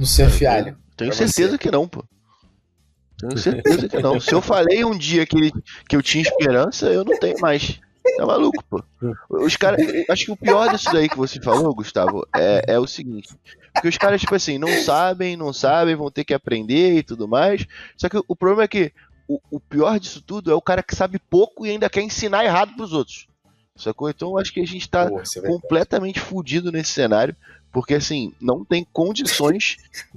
Luciano Fialho. Tenho certeza você. que não, pô. Tenho certeza que não. Se eu falei um dia que, que eu tinha esperança, eu não tenho mais. Tá maluco, pô. Os caras. Acho que o pior disso daí que você falou, Gustavo, é, é o seguinte. Porque os caras, tipo assim, não sabem, não sabem, vão ter que aprender e tudo mais. Só que o problema é que o, o pior disso tudo é o cara que sabe pouco e ainda quer ensinar errado pros outros. Sacou? Então acho que a gente tá Pô, é completamente fudido nesse cenário. Porque assim, não tem condições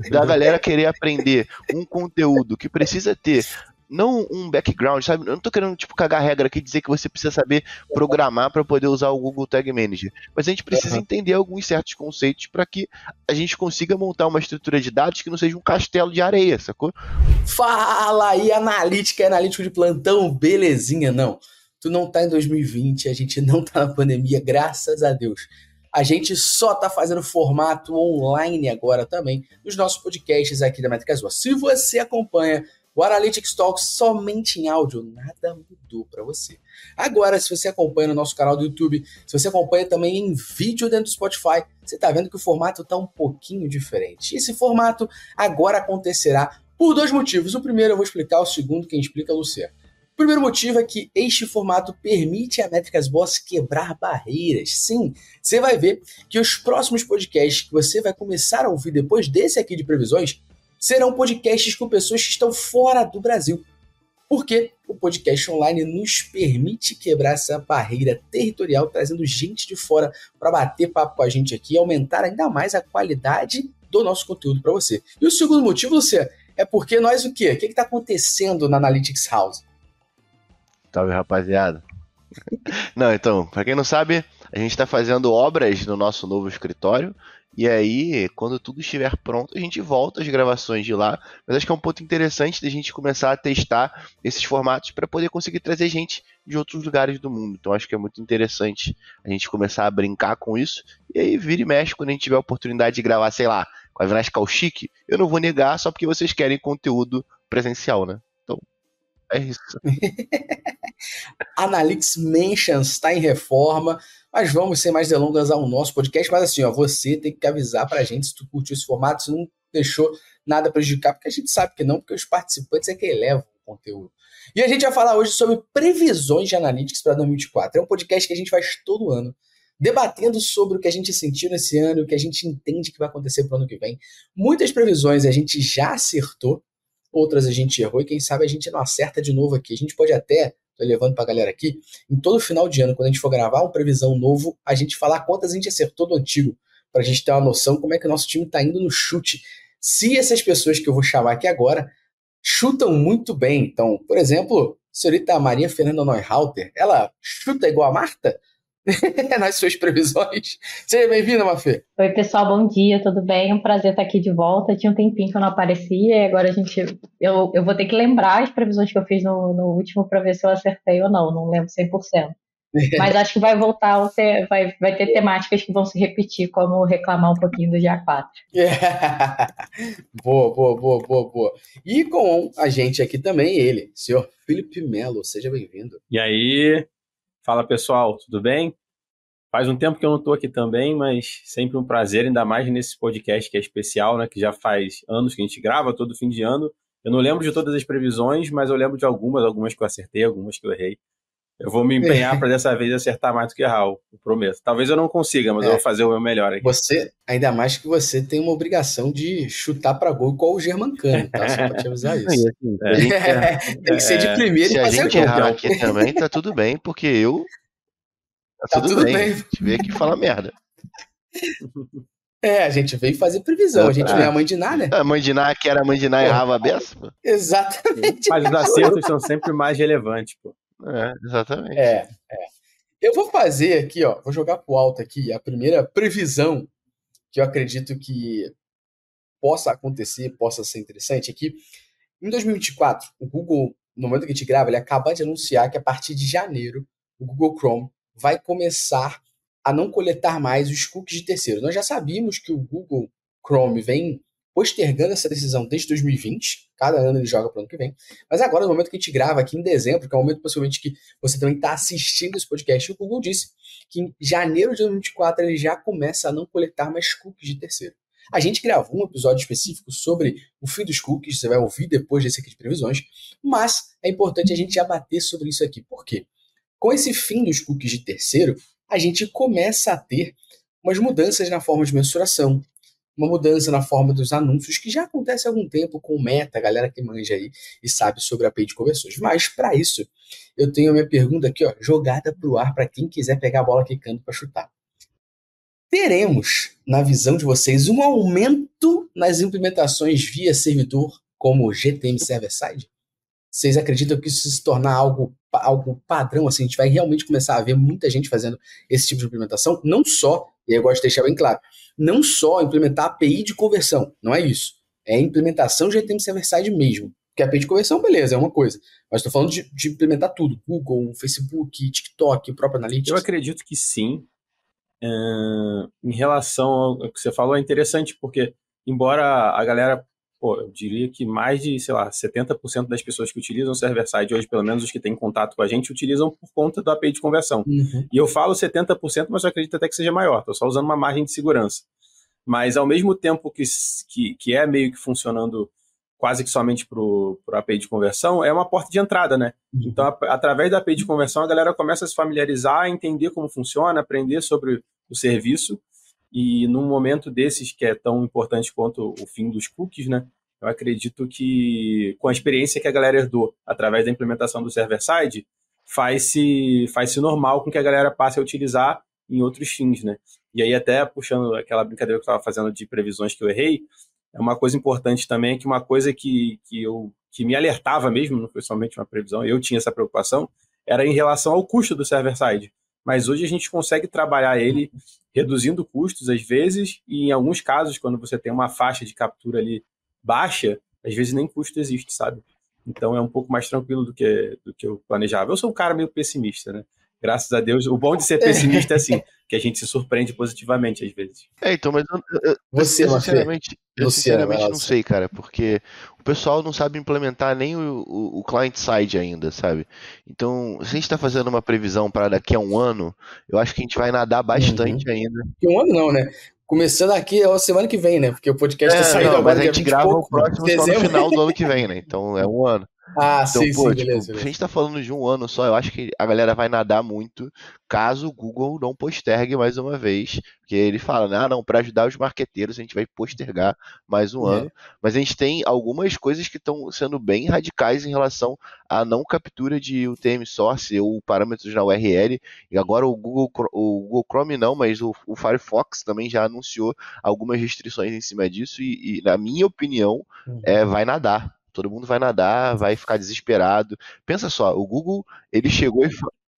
da galera querer aprender um conteúdo que precisa ter não um background, sabe? Eu não tô querendo, tipo, cagar regra aqui e dizer que você precisa saber programar para poder usar o Google Tag Manager. Mas a gente precisa uhum. entender alguns certos conceitos para que a gente consiga montar uma estrutura de dados que não seja um castelo de areia, sacou? Fala aí, analítica, analítico de plantão, belezinha? Não, tu não tá em 2020, a gente não tá na pandemia, graças a Deus. A gente só tá fazendo formato online agora também nos nossos podcasts aqui da Métricas Boas. Se você acompanha o Analytics Talks somente em áudio, nada mudou para você. Agora, se você acompanha no nosso canal do YouTube, se você acompanha também em vídeo dentro do Spotify, você está vendo que o formato está um pouquinho diferente. Esse formato agora acontecerá por dois motivos. O primeiro eu vou explicar, o segundo quem explica é o Luciano. O primeiro motivo é que este formato permite a Métricas Boss quebrar barreiras. Sim, você vai ver que os próximos podcasts que você vai começar a ouvir depois desse aqui de previsões serão podcasts com pessoas que estão fora do Brasil. Porque o podcast online nos permite quebrar essa barreira territorial, trazendo gente de fora para bater papo com a gente aqui e aumentar ainda mais a qualidade do nosso conteúdo para você. E o segundo motivo, Luciano, é porque nós o quê? O que está acontecendo na Analytics House? Salve, rapaziada. Não, então, para quem não sabe, a gente está fazendo obras no nosso novo escritório. E aí, quando tudo estiver pronto, a gente volta as gravações de lá. Mas acho que é um ponto interessante da gente começar a testar esses formatos para poder conseguir trazer gente de outros lugares do mundo. Então acho que é muito interessante a gente começar a brincar com isso. E aí, vira e mexe, quando a gente tiver a oportunidade de gravar, sei lá, com a Vinasca Chique, eu não vou negar só porque vocês querem conteúdo presencial, né? É isso. Analytics Mentions está em reforma, mas vamos sem mais delongas ao nosso podcast. Mas assim, ó, você tem que avisar pra gente se tu curtiu esse formato, se não deixou nada prejudicar, porque a gente sabe que não, porque os participantes é que elevam o conteúdo. E a gente vai falar hoje sobre previsões de Analytics para 2024. É um podcast que a gente faz todo ano, debatendo sobre o que a gente sentiu nesse ano, o que a gente entende que vai acontecer para o ano que vem. Muitas previsões a gente já acertou, outras a gente errou e quem sabe a gente não acerta de novo aqui. A gente pode até, tô levando pra galera aqui, em todo final de ano, quando a gente for gravar uma previsão novo, a gente falar quantas a gente acertou do antigo, pra gente ter uma noção como é que o nosso time tá indo no chute. Se essas pessoas que eu vou chamar aqui agora chutam muito bem, então, por exemplo, a senhorita Maria Fernanda Neuhalter, ela chuta igual a Marta? nas suas previsões. Seja bem-vinda, Mafê. Oi, pessoal, bom dia, tudo bem? É um prazer estar aqui de volta. Tinha um tempinho que eu não aparecia e agora a gente. Eu, eu vou ter que lembrar as previsões que eu fiz no, no último para ver se eu acertei ou não, não lembro 100%. Mas acho que vai voltar, ter, vai, vai ter temáticas que vão se repetir, como reclamar um pouquinho do dia 4. boa, boa, boa, boa, boa. E com a gente aqui também, ele, senhor Felipe Melo, seja bem-vindo. E aí, Fala pessoal, tudo bem? Faz um tempo que eu não estou aqui também, mas sempre um prazer, ainda mais nesse podcast que é especial, né? Que já faz anos que a gente grava todo fim de ano. Eu não lembro de todas as previsões, mas eu lembro de algumas, algumas que eu acertei, algumas que eu errei. Eu vou me empenhar para dessa vez acertar mais do que errar, eu prometo. Talvez eu não consiga, mas é. eu vou fazer o meu melhor aqui. Você, ainda mais que você tem uma obrigação de chutar para gol igual o Germancano, tá? Só para te avisar isso. Assim, é, tem que ser de primeira Se e fazer a gente errar aqui também, tá tudo bem, porque eu. Tá, tá tudo, tudo, bem. bem. A gente veio aqui falar merda. É, a gente veio fazer previsão. A gente não é a mãe de Ná, né? A mãe de Ná, que era a mãe de Ná, errava a beça. Exatamente. Mas os acertos são sempre mais relevantes, pô. É, exatamente. É, é. Eu vou fazer aqui, ó, vou jogar pro alto aqui a primeira previsão que eu acredito que possa acontecer, possa ser interessante aqui. Em 2024, o Google, no momento que a gente grava, ele acaba de anunciar que a partir de janeiro, o Google Chrome vai começar a não coletar mais os cookies de terceiro. Nós já sabíamos que o Google Chrome vem postergando essa decisão desde 2020. Cada ano ele joga para o ano que vem. Mas agora, no momento que a gente grava aqui em dezembro, que é o momento possivelmente que você também está assistindo esse podcast, o Google disse que em janeiro de 2024 ele já começa a não coletar mais cookies de terceiro. A gente gravou um episódio específico sobre o fim dos cookies, você vai ouvir depois desse aqui de previsões, mas é importante a gente abater sobre isso aqui. Por quê? Com esse fim dos cookies de terceiro, a gente começa a ter umas mudanças na forma de mensuração, uma mudança na forma dos anúncios, que já acontece há algum tempo com o Meta, a galera que manja aí e sabe sobre a de conversões. Mas, para isso, eu tenho a minha pergunta aqui, ó, jogada para o ar para quem quiser pegar a bola quicando para chutar. Teremos, na visão de vocês, um aumento nas implementações via servidor, como GTM Server-Side? Vocês acreditam que isso se tornar algo, algo padrão? Assim, a gente vai realmente começar a ver muita gente fazendo esse tipo de implementação? Não só, e eu gosto de deixar bem claro, não só implementar API de conversão, não é isso. É implementação de GTM server-side mesmo. Porque API de conversão, beleza, é uma coisa. Mas estou falando de, de, implementar tudo. Google, Facebook, TikTok, o próprio Analytics. Eu acredito que sim. Em relação ao que você falou, é interessante, porque embora a galera pô, eu diria que mais de, sei lá, 70% das pessoas que utilizam server-side hoje, pelo menos os que têm contato com a gente, utilizam por conta do API de conversão. Uhum. E eu falo 70%, mas eu acredito até que seja maior, estou só usando uma margem de segurança. Mas ao mesmo tempo que, que, que é meio que funcionando quase que somente para o API de conversão, é uma porta de entrada, né? Uhum. Então, a, através da API de conversão, a galera começa a se familiarizar, entender como funciona, aprender sobre o serviço e num momento desses que é tão importante quanto o fim dos cookies, né? Eu acredito que com a experiência que a galera herdou através da implementação do server-side, faz-se faz -se normal com que a galera passe a utilizar em outros fins, né? E aí até puxando aquela brincadeira que eu estava fazendo de previsões que eu errei, é uma coisa importante também que uma coisa que, que eu que me alertava mesmo, não foi somente uma previsão, eu tinha essa preocupação, era em relação ao custo do server-side. Mas hoje a gente consegue trabalhar ele reduzindo custos às vezes, e em alguns casos, quando você tem uma faixa de captura ali baixa, às vezes nem custo existe, sabe? Então é um pouco mais tranquilo do que, do que eu planejava. Eu sou um cara meio pessimista, né? Graças a Deus. O bom de ser pessimista é assim, que a gente se surpreende positivamente às vezes. É, então, mas eu, eu, Você, eu sinceramente, eu sinceramente não sei, cara, porque o pessoal não sabe implementar nem o, o, o client side ainda, sabe? Então, se a gente está fazendo uma previsão para daqui a um ano, eu acho que a gente vai nadar bastante uhum. ainda. Um ano não, né? Começando aqui é a semana que vem, né? Porque o podcast tá é, tá saindo não, agora. Mas a gente grava pouco, o próximo só no final do ano que vem, né? Então é um ano. Ah, então, sim, pô, sim, tipo, beleza, beleza. A gente tá falando de um ano só, eu acho que a galera vai nadar muito caso o Google não postergue mais uma vez. Porque ele fala, né? Ah, não, para ajudar os marqueteiros a gente vai postergar mais um é. ano. Mas a gente tem algumas coisas que estão sendo bem radicais em relação à não captura de UTM source ou parâmetros na URL. E agora o Google, o Google Chrome não, mas o, o Firefox também já anunciou algumas restrições em cima disso. E, e na minha opinião, uhum. é, vai nadar todo mundo vai nadar, vai ficar desesperado. Pensa só, o Google, ele chegou e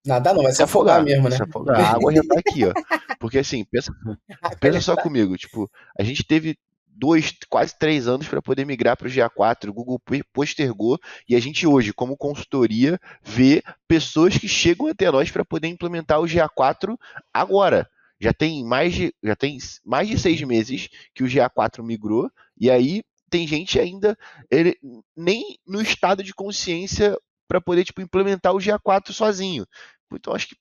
Nadar não, vai se afogar, afogar mesmo, né? Se afogar. A água já tá aqui, ó. Porque assim, pensa, pensa só comigo, tipo, a gente teve dois, quase três anos para poder migrar para o GA4. O Google postergou e a gente hoje, como consultoria, vê pessoas que chegam até nós para poder implementar o GA4 agora. Já tem mais de, já tem mais de seis meses que o GA4 migrou e aí tem gente ainda ele, nem no estado de consciência para poder tipo, implementar o GA4 sozinho. Então acho que,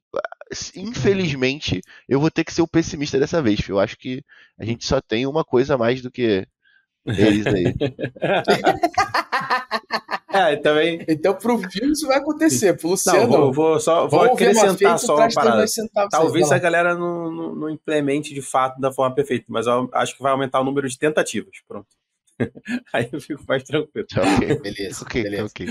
infelizmente, eu vou ter que ser o pessimista dessa vez. Eu acho que a gente só tem uma coisa a mais do que eles aí. é, também... Então, pro filme isso vai acontecer. Pro Luciano. Não, vou, vou só vou acrescentar só uma parada. Talvez a galera não, não, não, implemente de fato da forma perfeita, mas eu acho que vai aumentar o número de tentativas. Pronto. Aí eu fico mais tranquilo. Ok, beleza. okay, beleza. Okay.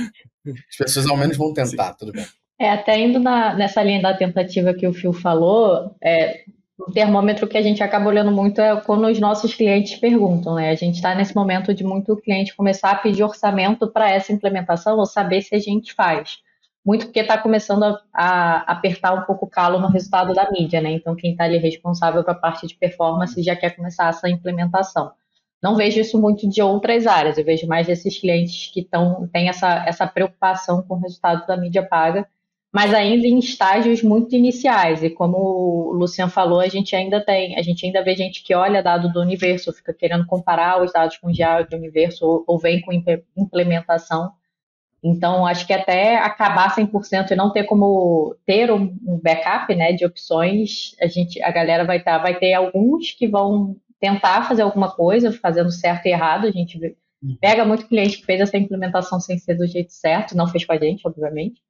As pessoas ao menos vão tentar, Sim. tudo bem. É, até indo na, nessa linha da tentativa que o Phil falou, é, o termômetro que a gente acaba olhando muito é quando os nossos clientes perguntam, né? A gente está nesse momento de muito cliente começar a pedir orçamento para essa implementação ou saber se a gente faz. Muito porque está começando a, a, apertar um pouco o calo no resultado da mídia, né? Então, quem está ali responsável para a parte de performance já quer começar essa implementação. Não vejo isso muito de outras áreas, eu vejo mais desses clientes que tão, têm essa, essa preocupação com o resultado da mídia paga, mas ainda em estágios muito iniciais. E como o Luciano falou, a gente ainda tem, a gente ainda vê gente que olha dado do universo, fica querendo comparar os dados com o do universo, ou, ou vem com implementação. Então, acho que até acabar 100% e não ter como ter um backup né, de opções, a gente, a galera vai, tá, vai ter alguns que vão tentar fazer alguma coisa, fazendo certo e errado. A gente uhum. pega muito cliente que fez essa implementação sem ser do jeito certo, não fez com a gente, obviamente.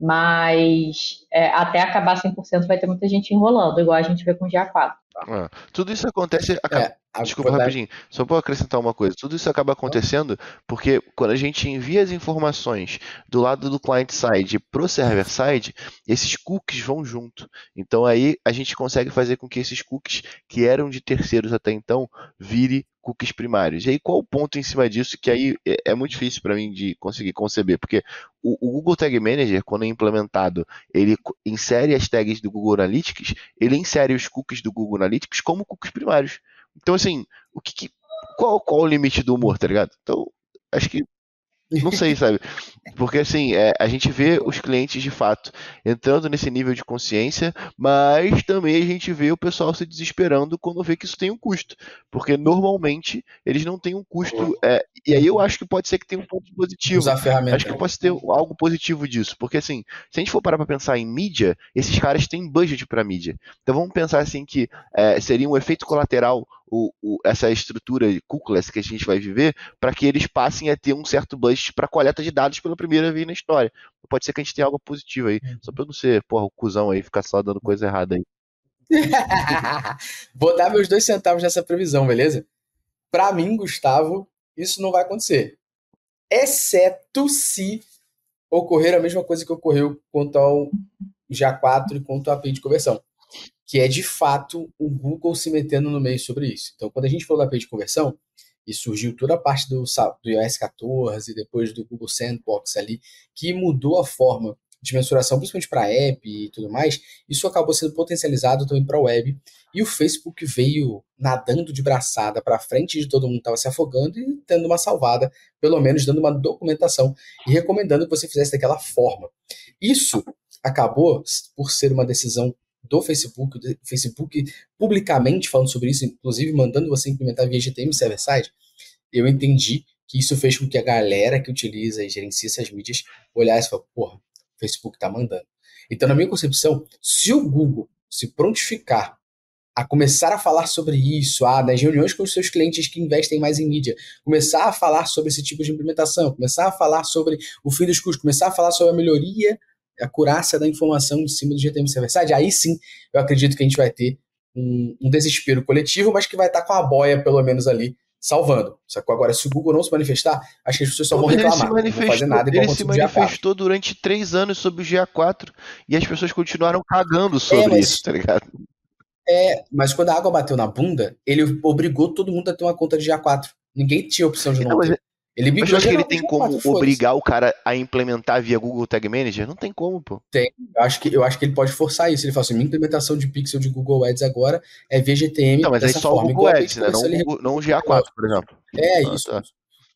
Mas é, até acabar 100% vai ter muita gente enrolando, igual a gente vê com o GA4. Ah, tudo isso acontece. É, Desculpa rapidinho, só para acrescentar uma coisa. Tudo isso acaba acontecendo porque quando a gente envia as informações do lado do client side pro server side, esses cookies vão junto. Então aí a gente consegue fazer com que esses cookies que eram de terceiros até então vire cookies primários. E aí qual o ponto em cima disso que aí é, é muito difícil para mim de conseguir conceber, porque o, o, Google Tag Manager, quando é implementado, ele insere as tags do Google Analytics, ele insere os cookies do Google Analytics como cookies primários. Então, assim, o que, que qual, qual o limite do humor, tá ligado? Então, acho que não sei, sabe? Porque assim, é, a gente vê os clientes de fato entrando nesse nível de consciência, mas também a gente vê o pessoal se desesperando quando vê que isso tem um custo. Porque normalmente eles não têm um custo. É, e aí eu acho que pode ser que tenha um ponto positivo. Usar ferramenta. Acho que pode ter algo positivo disso. Porque assim, se a gente for parar pra pensar em mídia, esses caras têm budget para mídia. Então vamos pensar assim que é, seria um efeito colateral o, o, essa estrutura cookies que a gente vai viver para que eles passem a ter um certo budget para coleta de dados pela primeira vez na história. Pode ser que a gente tenha algo positivo aí, só para eu não ser, porra, o cuzão aí, ficar só dando coisa errada aí. Vou dar meus dois centavos nessa previsão, beleza? Para mim, Gustavo, isso não vai acontecer. Exceto se ocorrer a mesma coisa que ocorreu quanto ao GA4 e quanto ao API de conversão que é de fato o Google se metendo no meio sobre isso. Então, quando a gente falou da API de conversão, e surgiu toda a parte do, do iOS 14, depois do Google Sandbox ali, que mudou a forma de mensuração, principalmente para app e tudo mais, isso acabou sendo potencializado também para a web. E o Facebook veio nadando de braçada para frente de todo mundo estava se afogando e tendo uma salvada, pelo menos dando uma documentação e recomendando que você fizesse daquela forma. Isso acabou por ser uma decisão do Facebook, do Facebook publicamente falando sobre isso, inclusive mandando você implementar via GTM server-side, eu entendi que isso fez com que a galera que utiliza e gerencia essas mídias olhasse e falasse, porra, o Facebook tá mandando. Então, na minha concepção, se o Google se prontificar a começar a falar sobre isso, ah, nas reuniões com os seus clientes que investem mais em mídia, começar a falar sobre esse tipo de implementação, começar a falar sobre o fim dos custos, começar a falar sobre a melhoria a acurácia da informação em cima do GTM server-side, aí sim eu acredito que a gente vai ter um, um, desespero coletivo, mas que vai estar com a boia, pelo menos, ali, salvando. Só que agora, se o Google não se manifestar, acho que as pessoas só vão reclamar. Ele se manifestou, nada, ele se manifestou durante três anos sobre o GA4 e as pessoas continuaram cagando sobre é, mas, isso, tá ligado? É, mas quando a água bateu na bunda, ele obrigou todo mundo a ter uma conta de GA4. Ninguém tinha opção de não, não ter. Ele Mas acho que ele tem como obrigar o cara a implementar via Google Tag Manager? Não tem como, pô. Tem. Eu acho que, eu acho que ele pode forçar isso. Ele fala assim: minha implementação de pixel de Google Ads agora é VGTM. Não, mas é só forma. o Google Ads, né? Não, Google, não o GA4, por exemplo. É, ah, isso. Tá.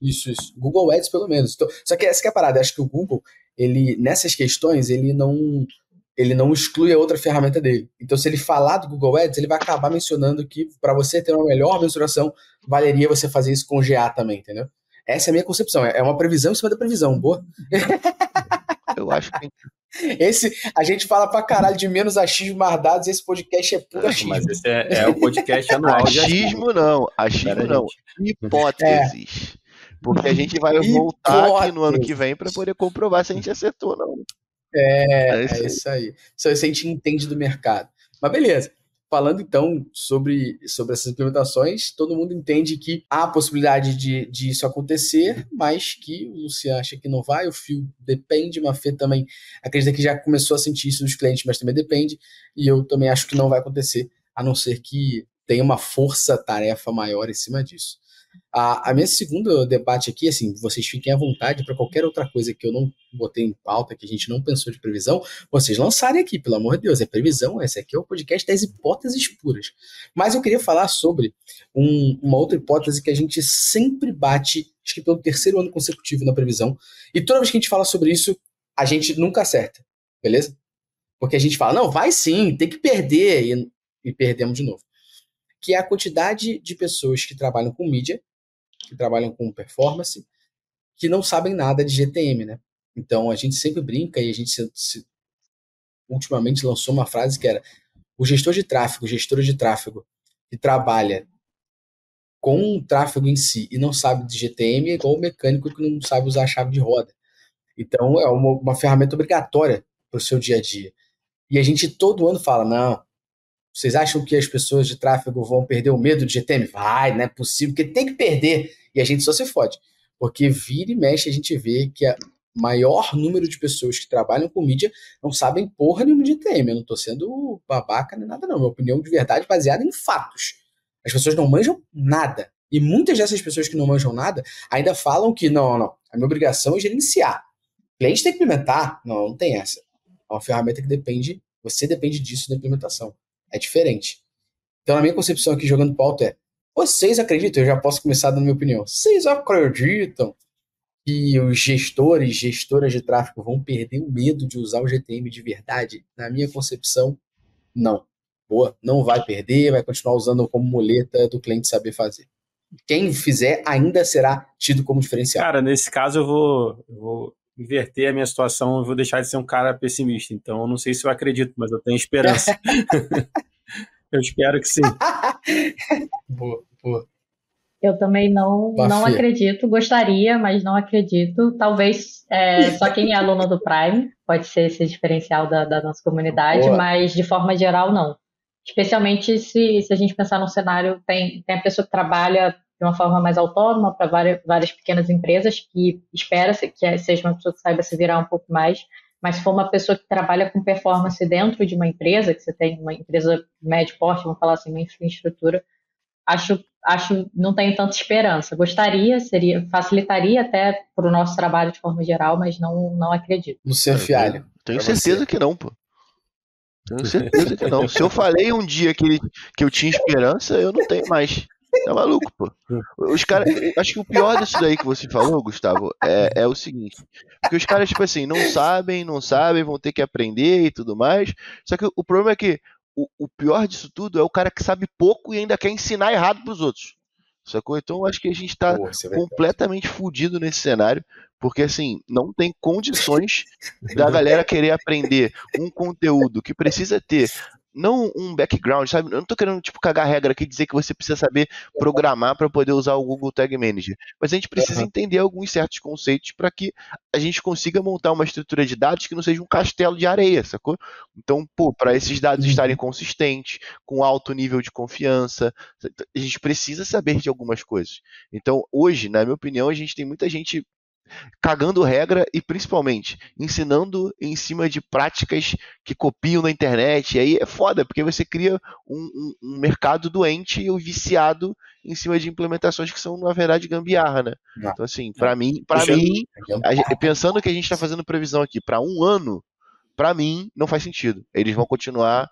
Isso, isso. Google Ads, pelo menos. Então, só que essa que é a parada. Eu acho que o Google, ele, nessas questões, ele não ele não exclui a outra ferramenta dele. Então, se ele falar do Google Ads, ele vai acabar mencionando que para você ter uma melhor mensuração, valeria você fazer isso com GA também, entendeu? Essa é a minha concepção. É uma previsão em cima da previsão, boa? Eu acho que. Esse, a gente fala pra caralho de menos achismo, mais dados, esse podcast é puro achismo. Mas esse é, é o podcast anual. achismo não, achismo não. Hipóteses. É. Porque a gente vai voltar aqui no ano que vem para poder comprovar se a gente acertou ou não. É, é, isso, é isso aí. Só isso a gente entende do mercado. Mas beleza. Falando então sobre, sobre essas implementações, todo mundo entende que há a possibilidade de, de isso acontecer, mas que o Luciano acha que não vai, o Fio depende, a Fê também acredita que já começou a sentir isso dos clientes, mas também depende, e eu também acho que não vai acontecer, a não ser que tenha uma força-tarefa maior em cima disso. A, a minha segundo debate aqui, assim, vocês fiquem à vontade para qualquer outra coisa que eu não botei em pauta, que a gente não pensou de previsão, vocês lançarem aqui, pelo amor de Deus, é previsão, esse aqui é o podcast das hipóteses puras. Mas eu queria falar sobre um, uma outra hipótese que a gente sempre bate, acho que pelo terceiro ano consecutivo na previsão, e toda vez que a gente fala sobre isso, a gente nunca acerta, beleza? Porque a gente fala, não, vai sim, tem que perder, e, e perdemos de novo. Que é a quantidade de pessoas que trabalham com mídia que trabalham com performance, que não sabem nada de GTM, né? Então a gente sempre brinca e a gente se, se, ultimamente lançou uma frase que era o gestor de tráfego, gestor de tráfego que trabalha com o tráfego em si e não sabe de GTM é igual o mecânico que não sabe usar a chave de roda. Então é uma, uma ferramenta obrigatória para o seu dia a dia. E a gente todo ano fala: não, vocês acham que as pessoas de tráfego vão perder o medo de GTM? Vai, não é possível, porque tem que perder. E a gente só se fode. Porque vira e mexe a gente vê que a maior número de pessoas que trabalham com mídia não sabem porra nenhuma de GTM. Eu não estou sendo babaca nem nada, não. Minha opinião de verdade baseada em fatos. As pessoas não manjam nada. E muitas dessas pessoas que não manjam nada ainda falam que não, não, a minha obrigação é gerenciar. O cliente tem que implementar. Não, não tem essa. É uma ferramenta que depende, você depende disso da implementação. É diferente. Então, na minha concepção aqui, jogando pauta, é: vocês acreditam? Eu já posso começar dando minha opinião. Vocês acreditam que os gestores, gestoras de tráfego vão perder o medo de usar o GTM de verdade? Na minha concepção, não. Boa, não vai perder, vai continuar usando como muleta do cliente saber fazer. Quem fizer ainda será tido como diferencial. Cara, nesse caso eu vou, eu vou inverter a minha situação, eu vou deixar de ser um cara pessimista. Então, eu não sei se eu acredito, mas eu tenho esperança. eu espero que sim. boa, boa. Eu também não, não acredito, gostaria, mas não acredito. Talvez é, só quem é aluno do Prime pode ser esse diferencial da, da nossa comunidade, boa. mas de forma geral, não. Especialmente se, se a gente pensar no cenário, tem, tem a pessoa que trabalha de uma forma mais autônoma para várias, várias pequenas empresas, que espera-se que seja uma pessoa que saiba se virar um pouco mais, mas se for uma pessoa que trabalha com performance dentro de uma empresa, que você tem uma empresa médio porte, vamos falar assim, uma infraestrutura, acho, acho não tenho tanta esperança. Gostaria, seria facilitaria até para o nosso trabalho de forma geral, mas não, não acredito. Luciano Fialho. Tenho certeza que não, pô. Tenho certeza que não. Se eu falei um dia que, que eu tinha esperança, eu não tenho mais. Tá maluco, pô. Os caras. Acho que o pior disso daí que você falou, Gustavo, é, é o seguinte. Porque os caras, tipo assim, não sabem, não sabem, vão ter que aprender e tudo mais. Só que o problema é que o, o pior disso tudo é o cara que sabe pouco e ainda quer ensinar errado pros outros. Sacou? Então acho que a gente tá Pô, é completamente fudido nesse cenário, porque assim, não tem condições da galera querer aprender um conteúdo que precisa ter não um background, sabe? Eu não tô querendo, tipo, cagar regra aqui e dizer que você precisa saber programar para poder usar o Google Tag Manager. Mas a gente precisa uhum. entender alguns certos conceitos para que a gente consiga montar uma estrutura de dados que não seja um castelo de areia, sacou? Então, pô, para esses dados uhum. estarem consistentes, com alto nível de confiança, a gente precisa saber de algumas coisas. Então, hoje, na minha opinião, a gente tem muita gente cagando regra e principalmente ensinando em cima de práticas que copiam na internet. E aí é foda, porque você cria um, um, um mercado doente e viciado em cima de implementações que são, na verdade, gambiarra, né? Não. Então, assim, para mim, para mim, a, pensando que a gente está fazendo previsão aqui para um ano, para mim, não faz sentido. Eles vão continuar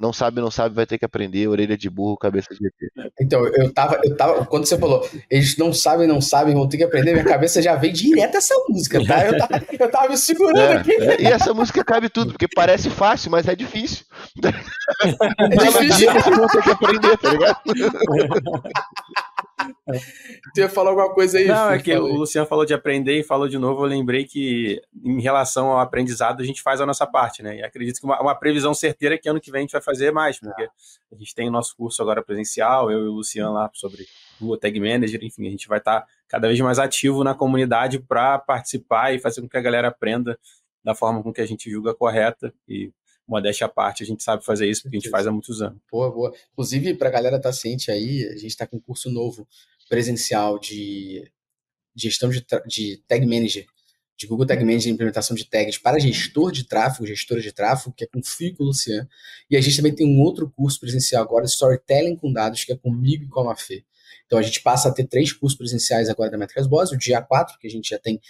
não sabe, não sabe, vai ter que aprender, orelha de burro, cabeça de ET. Então, eu tava, eu tava, quando você falou, eles não sabem, não sabem, vão ter que aprender, minha cabeça já veio direto essa música, tá? Eu tava, eu tava me segurando é, aqui. É, e essa música cabe tudo, porque parece fácil, mas é difícil. É difícil. Vocês vão ter que aprender, tá ligado? Tu ia falar alguma coisa aí? Não, é que o Luciano falou de aprender e falou de novo. Eu lembrei que, em relação ao aprendizado, a gente faz a nossa parte, né? E acredito que uma, uma previsão certeira é que ano que vem a gente vai fazer mais, porque a gente tem o nosso curso agora presencial, eu e o Luciano lá sobre o Tag Manager, enfim, a gente vai estar cada vez mais ativo na comunidade para participar e fazer com que a galera aprenda da forma com que a gente julga correta e modéstia à parte, a gente sabe fazer isso porque a gente faz há muitos anos. Boa, boa. Inclusive, para a galera estar tá ciente aí, a gente está com um curso novo presencial de gestão de, de tag manager, de Google Tag Manager, implementação de tags para gestor de tráfego, gestora de tráfego, que é com Fio e Luciano. E a gente também tem um outro curso presencial agora, Storytelling com Dados, que é comigo e com a Mafê. Então a gente passa a ter três cursos presenciais agora da Métricas Boss, o dia 4, que a gente já tem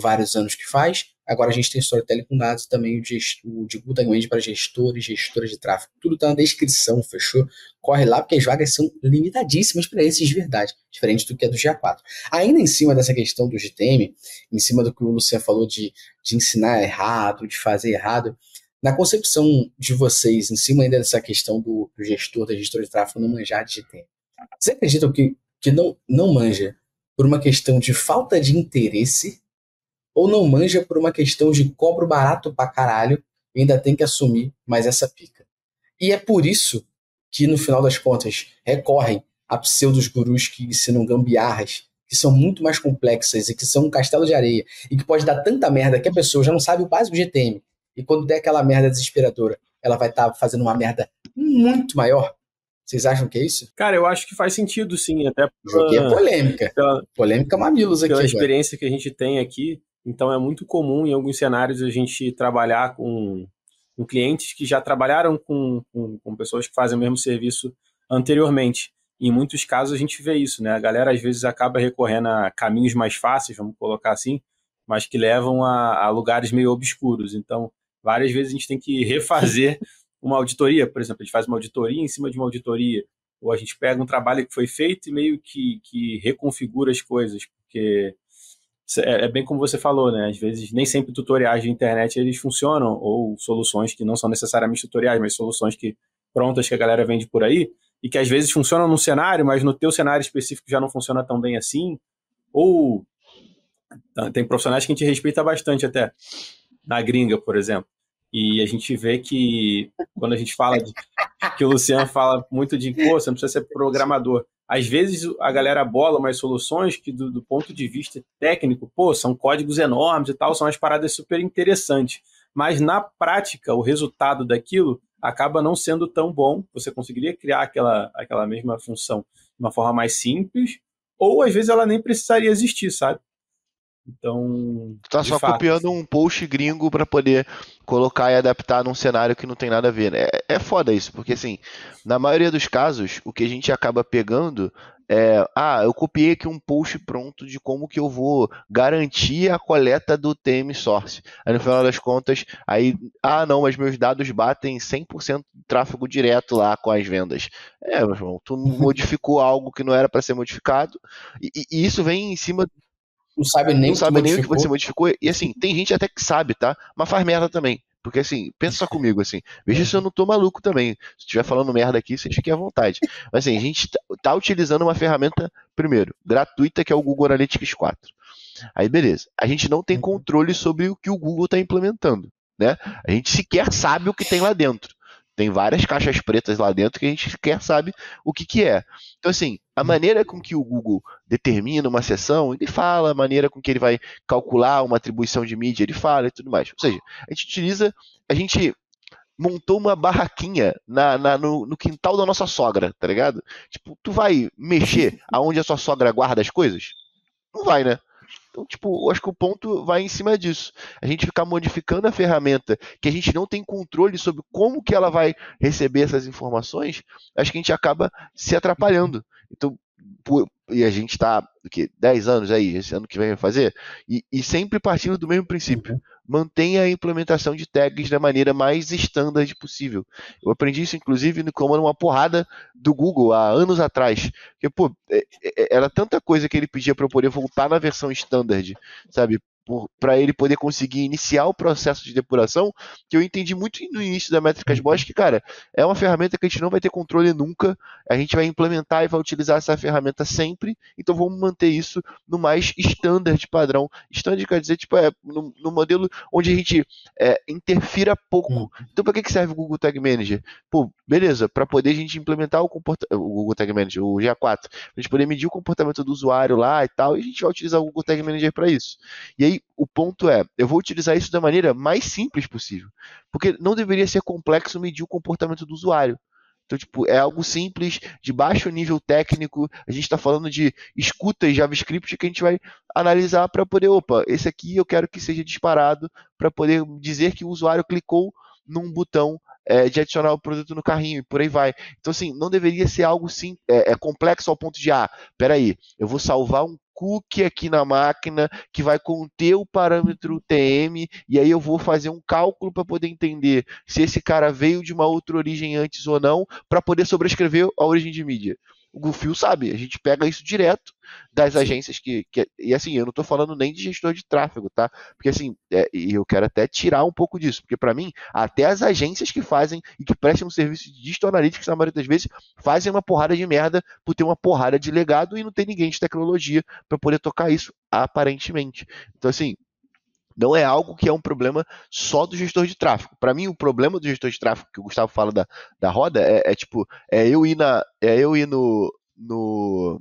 vários anos que faz. Agora a gente tem Storytelling com dados também, o de, o de Engage para gestores, gestoras de tráfego. Tudo está na descrição, fechou? Corre lá, porque as vagas são limitadíssimas para esses de verdade, diferente do que é do GA4. Ainda em cima dessa questão do GTM, em cima do que o Luciano falou de, de ensinar errado, de fazer errado, na concepção de vocês, em cima ainda dessa questão do, do gestor, da gestora de tráfego não manjar de GTM, vocês acreditam que que não, não manja por uma questão de falta de interesse ou não manja por uma questão de cobro barato pra caralho e ainda tem que assumir mais essa pica. E é por isso que, no final das contas, recorrem a pseudos gurus que ensinam gambiarras que são muito mais complexas e que são um castelo de areia e que pode dar tanta merda que a pessoa já não sabe o básico de GTM. E quando der aquela merda desesperadora, ela vai estar tá fazendo uma merda muito maior. Vocês acham que é isso? Cara, eu acho que faz sentido, sim. Até Joguei a polêmica. Pela, polêmica mamilos aqui. Pela agora. experiência que a gente tem aqui, então é muito comum em alguns cenários a gente trabalhar com, com clientes que já trabalharam com, com, com, pessoas que fazem o mesmo serviço anteriormente. E em muitos casos a gente vê isso, né? A galera às vezes acaba recorrendo a caminhos mais fáceis, vamos colocar assim, mas que levam a, a lugares meio obscuros. Então, várias vezes a gente tem que refazer uma auditoria, por exemplo, a gente faz uma auditoria em cima de uma auditoria, ou a gente pega um trabalho que foi feito e meio que, que reconfigura as coisas, porque é, é, bem como você falou, né? Às vezes nem sempre tutoriais de internet eles funcionam, ou soluções que não são necessariamente tutoriais, mas soluções que prontas que a galera vende por aí, e que às vezes funcionam num cenário, mas no teu cenário específico já não funciona tão bem assim, ou tem profissionais que a gente respeita bastante até, na gringa, por exemplo, e a gente vê que quando a gente fala de, que o Luciano fala muito de, pô, você não precisa ser programador. Às vezes a galera bola umas soluções que, do, do, ponto de vista técnico, pô, são códigos enormes e tal, são umas paradas super interessantes. Mas na prática, o resultado daquilo acaba não sendo tão bom. Você conseguiria criar aquela, aquela mesma função de uma forma mais simples, ou às vezes ela nem precisaria existir, sabe? Então. Tu tá só fato, copiando um post gringo para poder colocar e adaptar num cenário que não tem nada a ver. Né? É, é foda isso, porque assim, na maioria dos casos, o que a gente acaba pegando é, ah, eu copiei aqui um post pronto de como que eu vou garantir a coleta do TM source. Aí no final das contas, aí, ah, não, mas meus dados batem 100% de tráfego direto lá com as vendas. É, meu irmão, tu modificou algo que não era para ser modificado, e, e, isso vem em cima não sabe nem, não sabe nem o que você modificou. E assim, tem gente até que sabe, tá? Mas faz merda também. Porque assim, pensa só comigo, assim, veja se eu não tô maluco também. Se estiver falando merda aqui, vocês fiquem à vontade. Mas assim, a gente tá, tá utilizando uma ferramenta, primeiro, gratuita, que é o Google Analytics 4. Aí beleza. A gente não tem uhum. controle sobre o que o Google está implementando. Né? A gente sequer sabe o que tem lá dentro. Tem várias caixas pretas lá dentro que a gente sequer sabe o que, que é. Então, assim, a uhum. maneira com que o Google determina uma sessão, ele fala, a maneira com que ele vai calcular uma atribuição de mídia, ele fala e tudo mais. Ou seja, a gente utiliza, a gente montou uma barraquinha na, na no, no, quintal da nossa sogra, tá ligado? Tipo, tu vai mexer aonde a sua sogra guarda as coisas? Não vai, né? Então, tipo, eu acho que o ponto vai em cima disso. A gente ficar modificando a ferramenta que a gente não tem controle sobre como que ela vai receber essas informações, acho que a gente acaba se atrapalhando. Então, por, e a gente está 10 anos aí, esse ano que vem vai fazer, e, e sempre partindo do mesmo princípio. Uhum. Mantenha a implementação de tags da maneira mais standard possível. Eu aprendi isso, inclusive, no comando uma porrada do Google há anos atrás. Porque, pô, é, é, era tanta coisa que ele pedia para eu poder voltar na versão standard, sabe? Para ele poder conseguir iniciar o processo de depuração, que eu entendi muito no início da Métricas Boss que, cara, é uma ferramenta que a gente não vai ter controle nunca, a gente vai implementar e vai utilizar essa ferramenta sempre, então vamos manter isso no mais standard padrão. Standard quer dizer, tipo, é no, no modelo onde a gente é, interfira pouco. Hum. Então, para que, que serve o Google Tag Manager? Pô, beleza, para poder a gente implementar o, o Google Tag Manager, o GA4, para a gente poder medir o comportamento do usuário lá e tal, e a gente vai utilizar o Google Tag Manager para isso. E aí, o ponto é, eu vou utilizar isso da maneira mais simples possível. Porque não deveria ser complexo medir o comportamento do usuário. Então, tipo, é algo simples, de baixo nível técnico. A gente está falando de escutas JavaScript que a gente vai analisar para poder, opa, esse aqui eu quero que seja disparado para poder dizer que o usuário clicou num botão é, de adicionar o produto no carrinho e por aí vai. Então, assim, não deveria ser algo sim, é, é complexo ao ponto de, ah, peraí, eu vou salvar um cookie aqui na máquina que vai conter o parâmetro TM e aí eu vou fazer um cálculo para poder entender se esse cara veio de uma outra origem antes ou não, para poder sobrescrever a origem de mídia o Gufio sabe, a gente pega isso direto das agências que, que, E assim, eu não estou falando nem de gestor de tráfego, tá? Porque assim, é, e eu quero até tirar um pouco disso, porque para mim, até as agências que fazem e que prestam um serviço de digital analytics, na maioria das vezes, fazem uma porrada de merda por ter uma porrada de legado e não tem ninguém de tecnologia para poder tocar isso, aparentemente. Então, assim, não é algo que é um problema só do gestor de tráfego. Para mim, o problema do gestor de tráfego que o Gustavo fala da, da roda é, é, tipo, é eu ir na, é eu ir no, no,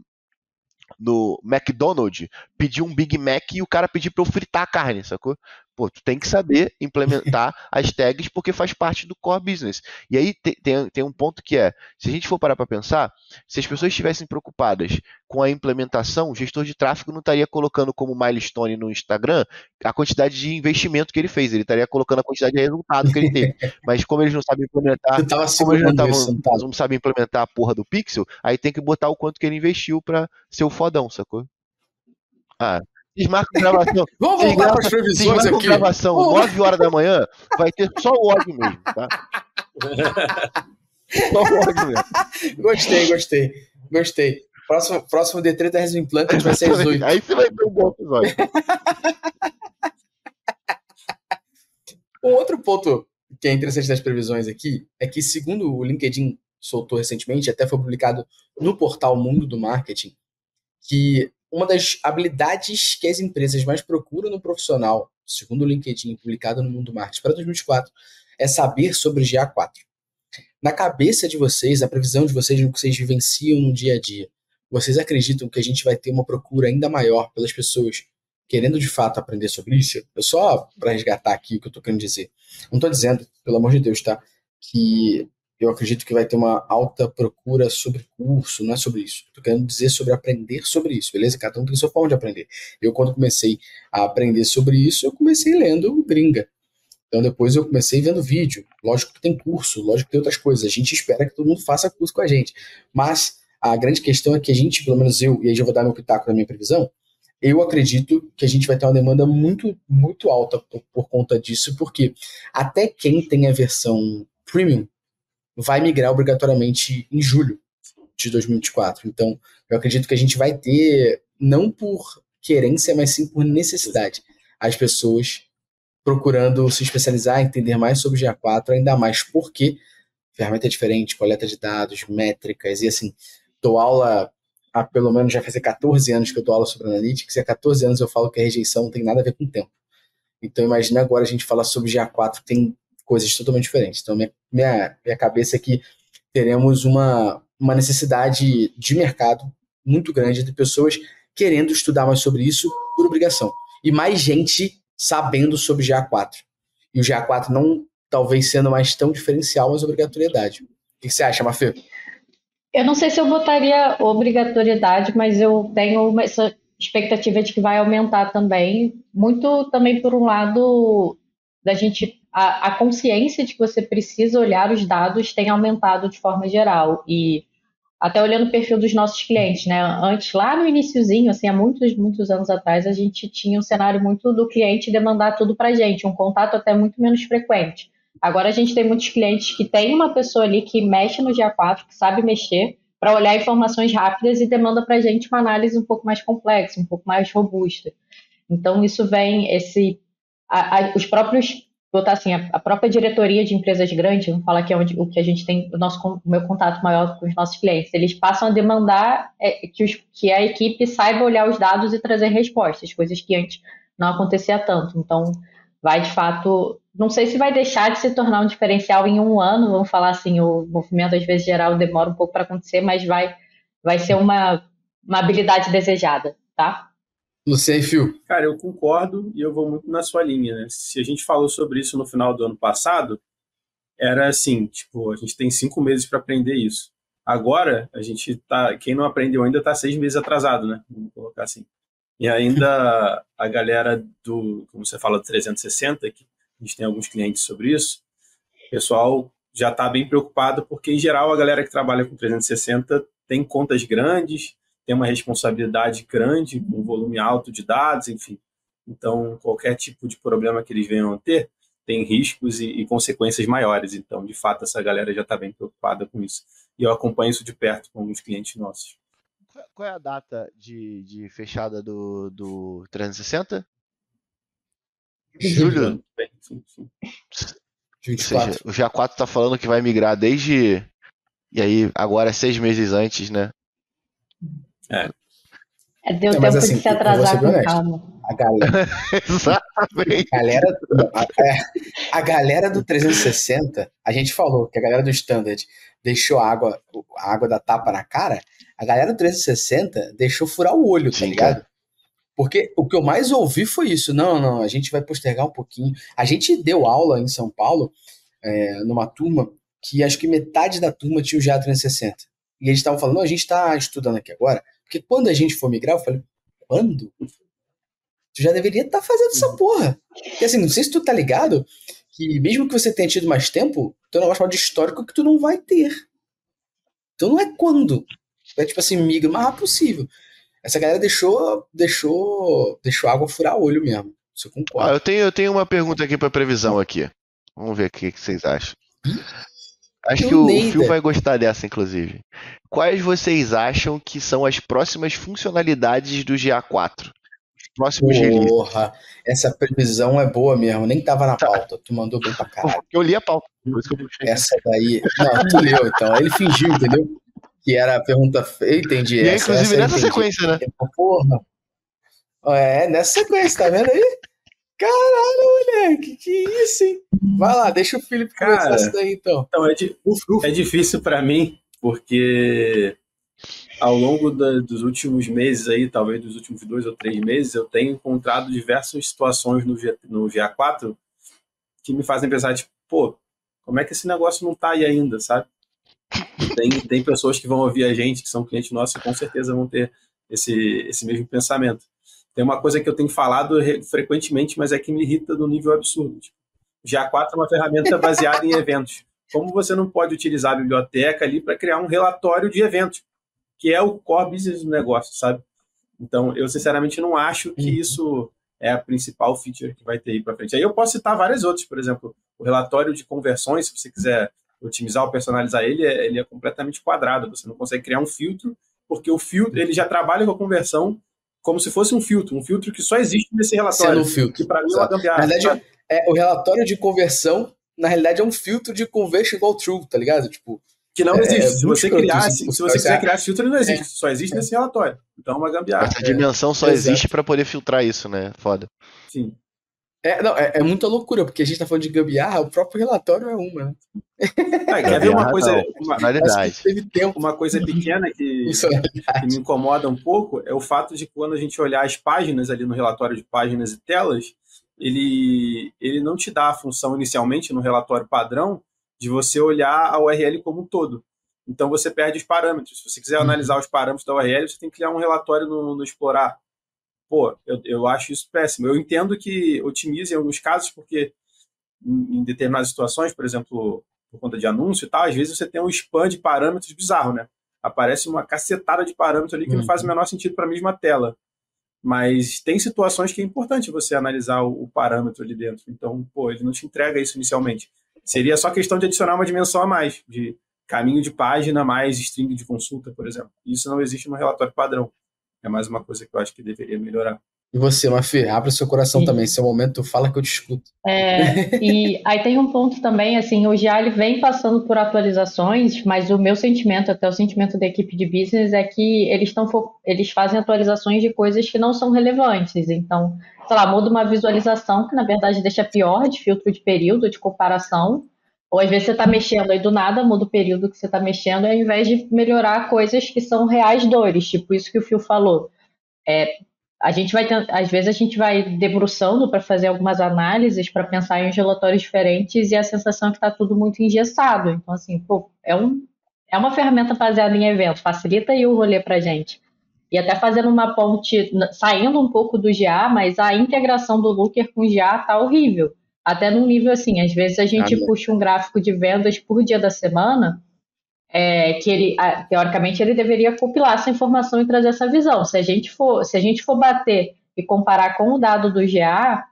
no McDonald's, pedir um Big Mac e o cara pedir pra eu fritar a carne, sacou? Pô, tu tem que saber implementar as tags porque faz parte do core business. E aí tem, tem, tem um ponto que é, se a gente for parar para pensar, se as pessoas estivessem preocupadas com a implementação, o gestor de tráfego não estaria colocando como milestone no Instagram a quantidade de investimento que ele fez, ele estaria colocando a quantidade de resultado que ele teve. Mas como eles não sabem implementar, como eles não, tavam, não sabem implementar a porra do pixel, aí tem que botar o quanto que ele investiu para ser o fodão, sacou? Ah, vocês marcam gravação. Vamos voltar para as previsões aqui. gravação 9 horas da manhã, vai ter só o ódio mesmo, tá? só o ódio mesmo. Gostei, gostei. Gostei. Próximo, próximo D3 da Resume Implanted vai ser às 8. Aí você vai ter um bom episódio. um outro ponto que é interessante das previsões aqui é que, segundo o LinkedIn soltou recentemente, até foi publicado no portal Mundo do Marketing, que uma das habilidades que as empresas mais procuram no profissional, segundo o LinkedIn, publicado no Mundo Marketing para 2024, é saber sobre GA4. Na cabeça de vocês, a previsão de vocês, no que vocês vivenciam no dia a dia, vocês acreditam que a gente vai ter uma procura ainda maior pelas pessoas querendo de fato aprender sobre isso? Eu só para resgatar aqui o que eu estou querendo dizer. Não estou dizendo, pelo amor de Deus, tá? Que eu acredito que vai ter uma alta procura sobre curso, não é sobre isso. Estou querendo dizer sobre aprender sobre isso, beleza? Cada um tem sua forma de aprender. Eu, quando comecei a aprender sobre isso, eu comecei lendo gringa. Então, depois eu comecei vendo vídeo. Lógico que tem curso, lógico que tem outras coisas. A gente espera que todo mundo faça curso com a gente. Mas a grande questão é que a gente, pelo menos eu, e aí já vou dar meu pitaco na minha previsão, eu acredito que a gente vai ter uma demanda muito, muito alta por, por conta disso, porque até quem tem a versão premium vai migrar obrigatoriamente em julho de 2024. Então, eu acredito que a gente vai ter, não por querência, mas sim por necessidade, as pessoas procurando se especializar, entender mais sobre GA4, ainda mais porque ferramenta é diferente, coleta de dados, métricas, e assim, dou aula há pelo menos já faz 14 anos que eu dou aula sobre Analytics, e há 14 anos eu falo que a rejeição não tem nada a ver com o tempo. Então imagina agora a gente falar sobre GA4, tem coisas totalmente diferentes. Então, minha, minha, minha cabeça é que teremos uma, uma necessidade de mercado muito grande de pessoas querendo estudar mais sobre isso por obrigação. E mais gente sabendo sobre GA4. E o GA4 não talvez sendo mais tão diferencial, mas obrigatoriedade. O que você acha, Mafê? Eu não sei se eu botaria obrigatoriedade, mas eu tenho uma, essa expectativa de que vai aumentar também. Muito também por um lado da gente a, a, consciência de que você precisa olhar os dados tem aumentado de forma geral. E até olhando o perfil dos nossos clientes, né? Antes, lá no iníciozinho, assim, há muitos, muitos anos atrás, a gente tinha um cenário muito do cliente demandar tudo para gente, um contato até muito menos frequente. Agora a gente tem muitos clientes que tem uma pessoa ali que mexe no GA4, que sabe mexer, para olhar informações rápidas e demanda para a gente uma análise um pouco mais complexa, um pouco mais robusta. Então, isso vem, esse, a, a, os próprios botar assim, a, a, própria diretoria de empresas grandes, vamos falar que é onde, o que a gente tem, o nosso o meu contato maior com os nossos clientes, eles passam a demandar é, que, os, que a equipe saiba olhar os dados e trazer respostas, coisas que antes não acontecia tanto. Então, vai de fato, não sei se vai deixar de se tornar um diferencial em um ano, vamos falar assim, o movimento às vezes geral demora um pouco para acontecer, mas vai, vai ser uma, uma habilidade desejada, tá? Luciano Fio. Cara, eu concordo e eu vou muito na sua linha, né? Se a gente falou sobre isso no final do ano passado, era assim, tipo, a gente tem cinco meses para aprender isso. Agora, a gente tá, quem não aprendeu ainda está seis meses atrasado, né? Vamos colocar assim. E ainda a galera do, como você fala, do 360, que a gente tem alguns clientes sobre isso, o pessoal já está bem preocupado, porque em geral a galera que trabalha com 360 tem contas grandes, tem uma responsabilidade grande, com um volume alto de dados, enfim. Então, qualquer tipo de problema que eles venham a ter, tem riscos e, e consequências maiores. Então, de fato, essa galera já está bem preocupada com isso. E eu acompanho isso de perto com alguns clientes nossos. Qual é a data de, de fechada do, do 360? Julho. Sim, sim. Ou seja, o GA4 está falando que vai migrar desde. E aí, agora, seis meses antes, né? É. é deu tempo assim, de se atrasar com calma. A galera, Exatamente. A galera, a, é, a galera do 360, a gente falou que a galera do Standard deixou a água, a água da tapa na cara, a galera do 360 deixou furar o olho, tá ligado? cara. Porque o que eu mais ouvi foi isso. Não, não, a gente vai postergar um pouquinho. A gente deu aula em São Paulo, é, numa turma, que acho que metade da turma tinha o GA 360. E eles estavam falando, não, a gente está estudando aqui agora, porque quando a gente for migrar, eu falei, quando? Tu já deveria estar fazendo essa porra. Porque assim, não sei se tu tá ligado, que mesmo que você tenha tido mais tempo, tem um negócio de histórico que tu não vai ter. Então não é quando. É tipo assim, migra o mais rápido possível. Essa galera deixou, deixou, deixou a água furar o olho mesmo. Isso eu Ah, concordo. eu tenho, eu tenho uma pergunta aqui pra previsão aqui. Vamos ver o que, vocês acham. Acho que o nem Phil vai gostar dessa, inclusive. Quais vocês acham que são as próximas funcionalidades do GA4? Os próximos releases. Porra, essa previsão é boa mesmo. Nem tava na pauta. Tu mandou bem pra caralho. Eu li a pauta. Essa daí. Não, tu leu então. Ele fingiu, entendeu? Que era a pergunta. fe- Eu entendi. E essa, inclusive essa nessa entendi. sequência, né? Porra. É, nessa sequência, tá vendo aí? Caralho, moleque, que isso, hein? Vai lá, deixa o Felipe começar Cara. isso daí então. Então, é, di- é difícil para mim, porque ao longo da- dos últimos meses aí, talvez dos últimos dois ou três meses, eu tenho encontrado diversas situações no, no GA4 que me fazem pensar, tipo, pô, como é que esse negócio não tá aí ainda, sabe? Tem, tem pessoas que vão ouvir a gente, que são clientes nossos, e com certeza vão ter esse, esse mesmo pensamento. Tem uma coisa que eu tenho falado re- frequentemente, mas é que me irrita no nível absurdo. Tipo, GA4 é uma ferramenta baseada em eventos. Como você não pode utilizar a biblioteca ali para criar um relatório de eventos, que é o core business do negócio, sabe? Então, eu sinceramente não acho que Uhum. isso é a principal feature que vai ter aí para frente. Aí eu posso citar várias outras, por exemplo, o relatório de conversões, se você quiser otimizar ou personalizar ele, é- ele é completamente quadrado. Você não consegue criar um filtro, porque o filtro ele já trabalha com a conversão como se fosse um filtro, um filtro que só existe nesse relatório. Sendo um filtro. Que para mim é uma gambiarra. Na verdade, sabe? É, o relatório de conversão, na realidade, é um filtro de conversion igual true, tá ligado? Tipo, que não é- existe. é se você escroto criasse, isso. se você quiser É. criar esse filtro, ele não existe. Só existe nesse relatório. Então é uma gambiarra. Essa dimensão só Exato. existe pra poder filtrar isso, né? Foda. Sim. é, não, é, é muita loucura, porque a gente tá falando de gambiarra, o próprio relatório é uma, né? Ah, quer ver uma coisa, uma, teve tempo. uma coisa pequena que, que me incomoda um pouco é o fato de quando a gente olhar as páginas ali no relatório de páginas e telas, ele, ele não te dá a função inicialmente no relatório padrão de você olhar a URL como um todo. Então você perde os parâmetros. Se você quiser Uhum. analisar os parâmetros da URL, você tem que criar um relatório no, no Explorar. Pô, eu, eu acho isso péssimo. Eu entendo que otimize em alguns casos, porque em, em determinadas situações, por exemplo, por conta de anúncio e tal, às vezes você tem um spam de parâmetros bizarro, né? Aparece uma cacetada de parâmetros ali que não Uhum. faz o menor sentido para a mesma tela. Mas tem situações que é importante você analisar o, o parâmetro ali dentro. Então, pô, ele não te entrega isso inicialmente. Seria só questão de adicionar uma dimensão a mais, de caminho de página mais string de consulta, por exemplo. Isso não existe no relatório padrão. É mais uma coisa que eu acho que deveria melhorar. E você, Mafê, abre o seu coração Sim. também. Seu momento, fala que eu te escuto. É, e aí tem um ponto também, assim, o GA ele vem passando por atualizações, mas o meu sentimento, até o sentimento da equipe de business, é que eles estão eles fazem atualizações de coisas que não são relevantes. Então, sei lá, muda uma visualização que na verdade deixa pior de filtro de período, de comparação. Ou às vezes você está mexendo aí do nada, muda o período que você está mexendo, ao invés de melhorar coisas que são reais dores, tipo isso que o Phil falou. É, a gente vai às vezes a gente vai debruçando para fazer algumas análises para pensar em relatórios diferentes e a sensação é que está tudo muito engessado. Então, assim, pô, é, um, é uma ferramenta baseada em evento, facilita aí o rolê para gente. E até fazendo uma ponte, saindo um pouco do GA, mas a integração do Looker com o GA tá horrível. Até num nível assim, às vezes a gente Ah, puxa um gráfico de vendas por dia da semana, é, que ele, teoricamente, ele deveria compilar essa informação e trazer essa visão. Se a gente for, se a gente for bater e comparar com o dado do GA,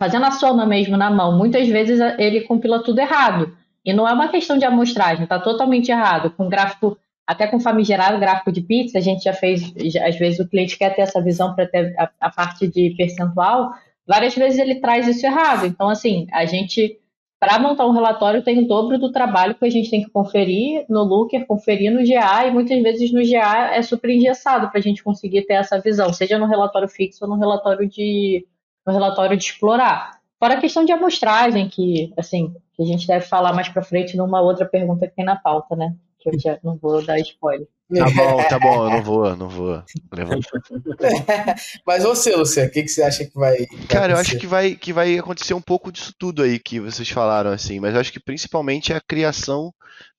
fazendo a soma mesmo na mão, muitas vezes ele compila tudo errado. E não é uma questão de amostragem, está totalmente errado. Com gráfico, até com famigerado gráfico de pizza, a gente já fez, já, às vezes o cliente quer ter essa visão para ter a, a parte de percentual, várias vezes ele traz isso errado. Então, assim, a gente para montar um relatório tem o dobro do trabalho que a gente tem que conferir no Looker, conferir no GA, e muitas vezes no GA é super engessado para a gente conseguir ter essa visão, seja no relatório fixo ou no relatório de, no relatório de explorar. Fora a questão de amostragem, que, assim, que a gente deve falar mais para frente numa outra pergunta que tem na pauta, né? Que eu já não vou dar spoiler. Tá bom, tá bom, eu não vou, não vou. Mas você, Luciano, o que, que você acha que vai. vai Cara, eu acho que vai, que vai acontecer um pouco disso tudo aí que vocês falaram, assim, mas eu acho que principalmente é a criação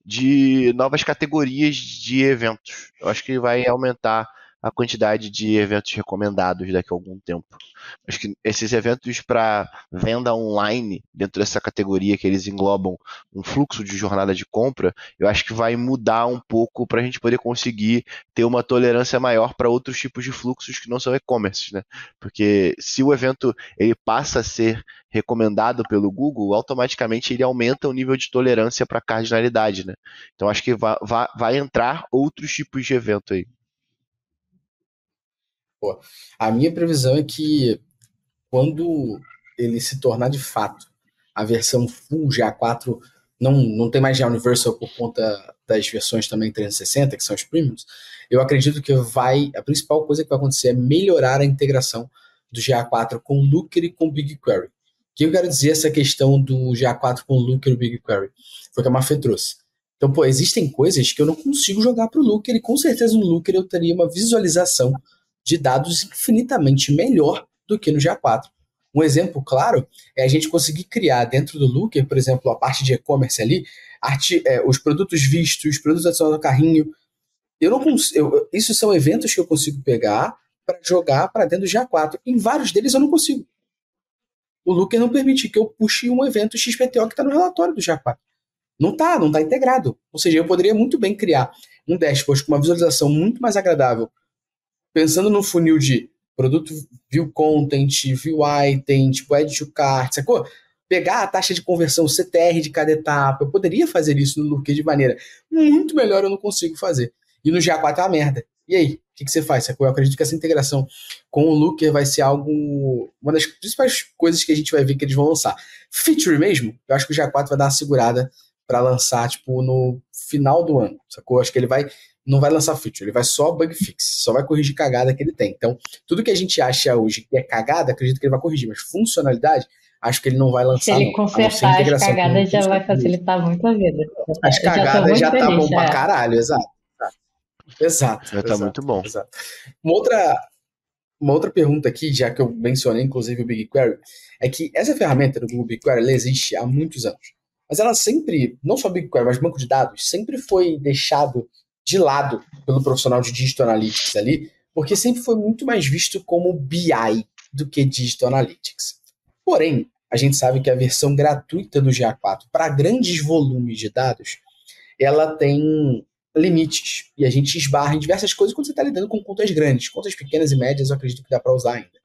de novas categorias de eventos. Eu acho que vai aumentar a quantidade de eventos recomendados daqui a algum tempo. Acho que esses eventos para venda online, dentro dessa categoria que eles englobam um fluxo de jornada de compra, eu acho que vai mudar um pouco para a gente poder conseguir ter uma tolerância maior para outros tipos de fluxos que não são e-commerce, né? Porque se o evento ele passa a ser recomendado pelo Google, automaticamente ele aumenta o nível de tolerância para cardinalidade, né? Então acho que vai, vai, vai entrar outros tipos de evento aí. Pô, a minha previsão é que quando ele se tornar de fato a versão full GA4, não, não tem mais GA Universal por conta das versões também 360, que são os premiums, eu acredito que vai a principal coisa que vai acontecer é melhorar a integração do GA4 com Looker e com BigQuery. O que eu quero dizer essa questão do GA4 com Looker e BigQuery? Foi o que a Mafê trouxe. Então, pô, existem coisas que eu não consigo jogar para o Looker e com certeza no Looker eu teria uma visualização de dados infinitamente melhor do que no GA4. Um exemplo claro é a gente conseguir criar dentro do Looker, por exemplo, a parte de e-commerce ali, é, os produtos vistos, os produtos adicionados no carrinho. Eu não consigo, isso são eventos que eu consigo pegar para jogar para dentro do GA4. Em vários deles eu não consigo. O Looker não permite que eu puxe um evento XPTO que está no relatório do GA4. Não está, não está integrado. Ou seja, eu poderia muito bem criar um dashboard com uma visualização muito mais agradável pensando no funil de produto view content, view item, tipo add to cart, sacou? Pegar a taxa de conversão CTR de cada etapa, eu poderia fazer isso no Looker de maneira muito melhor, eu não consigo fazer. E no GA4 é uma merda. E aí, o que, que, você faz? Sacou? Eu acredito que essa integração com o Looker vai ser algo. Uma das principais coisas que a gente vai ver que eles vão lançar. Feature mesmo, eu acho que o GA4 vai dar uma segurada para lançar, tipo, no final do ano, sacou? Acho que ele vai não vai lançar feature, ele vai só bug fix, só vai corrigir cagada que ele tem. Então, tudo que a gente acha hoje que é cagada, acredito que ele vai corrigir, mas funcionalidade, acho que ele não vai lançar. Se ele consertar as cagadas, já vai facilitar muito a vida. As cagadas já, tá bom é. pra caralho, exato. Exato. Já tá exato, muito bom. Exato. Uma outra, uma outra pergunta aqui, já que eu mencionei inclusive o BigQuery, é que essa ferramenta do Google BigQuery ela existe há muitos anos. Mas ela sempre, não só BigQuery, mas banco de dados, sempre foi deixado de lado pelo profissional de Digital Analytics ali, porque sempre foi muito mais visto como BI do que Digital Analytics. Porém, a gente sabe que a versão gratuita do GA4 para grandes volumes de dados, ela tem limites e a gente esbarra em diversas coisas quando você está lidando com contas grandes. Contas pequenas e médias eu acredito que dá para usar ainda.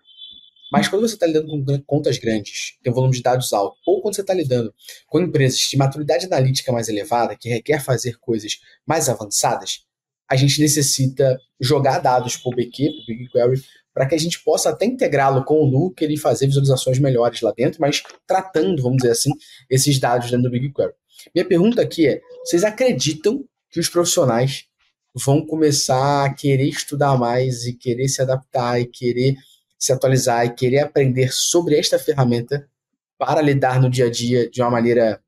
Mas quando você está lidando com contas grandes, tem um volume de dados alto, ou quando você está lidando com empresas de maturidade analítica mais elevada, que requer fazer coisas mais avançadas, a gente necessita jogar dados para o BQ, para o BigQuery, para que a gente possa até integrá-lo com o Looker e fazer visualizações melhores lá dentro, mas tratando, vamos dizer assim, esses dados dentro do BigQuery. Minha pergunta aqui é: vocês acreditam que os profissionais vão começar a querer estudar mais e querer se adaptar e querer se atualizar e querer aprender sobre esta ferramenta para lidar no dia a dia de uma maneira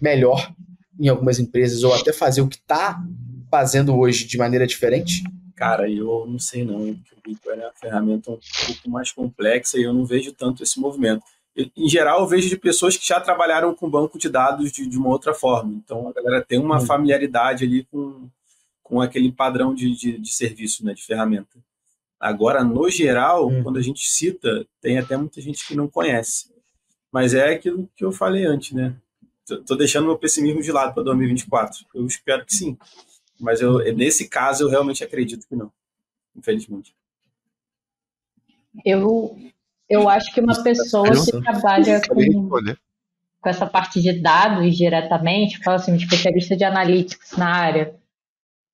melhor em algumas empresas ou até fazer o que está fazendo hoje de maneira diferente? Cara, eu não sei não, porque o Bitcoin é uma ferramenta um pouco mais complexa e eu não vejo tanto esse movimento. em geral, eu vejo de pessoas que já trabalharam com banco de dados de, de uma outra forma. Então, a galera tem uma hum. familiaridade ali com, com aquele padrão de, de, de serviço, né, de ferramenta. Agora, no geral, hum. quando a gente cita, tem até muita gente que não conhece. Mas é aquilo que eu falei antes, né? Tô deixando meu pessimismo de lado para 2024. Eu espero que sim. Mas eu, nesse caso, eu realmente acredito que não. Infelizmente. Eu, eu acho que uma pessoa que trabalha com, com essa parte de dados diretamente, fala assim, um especialista de analytics na área,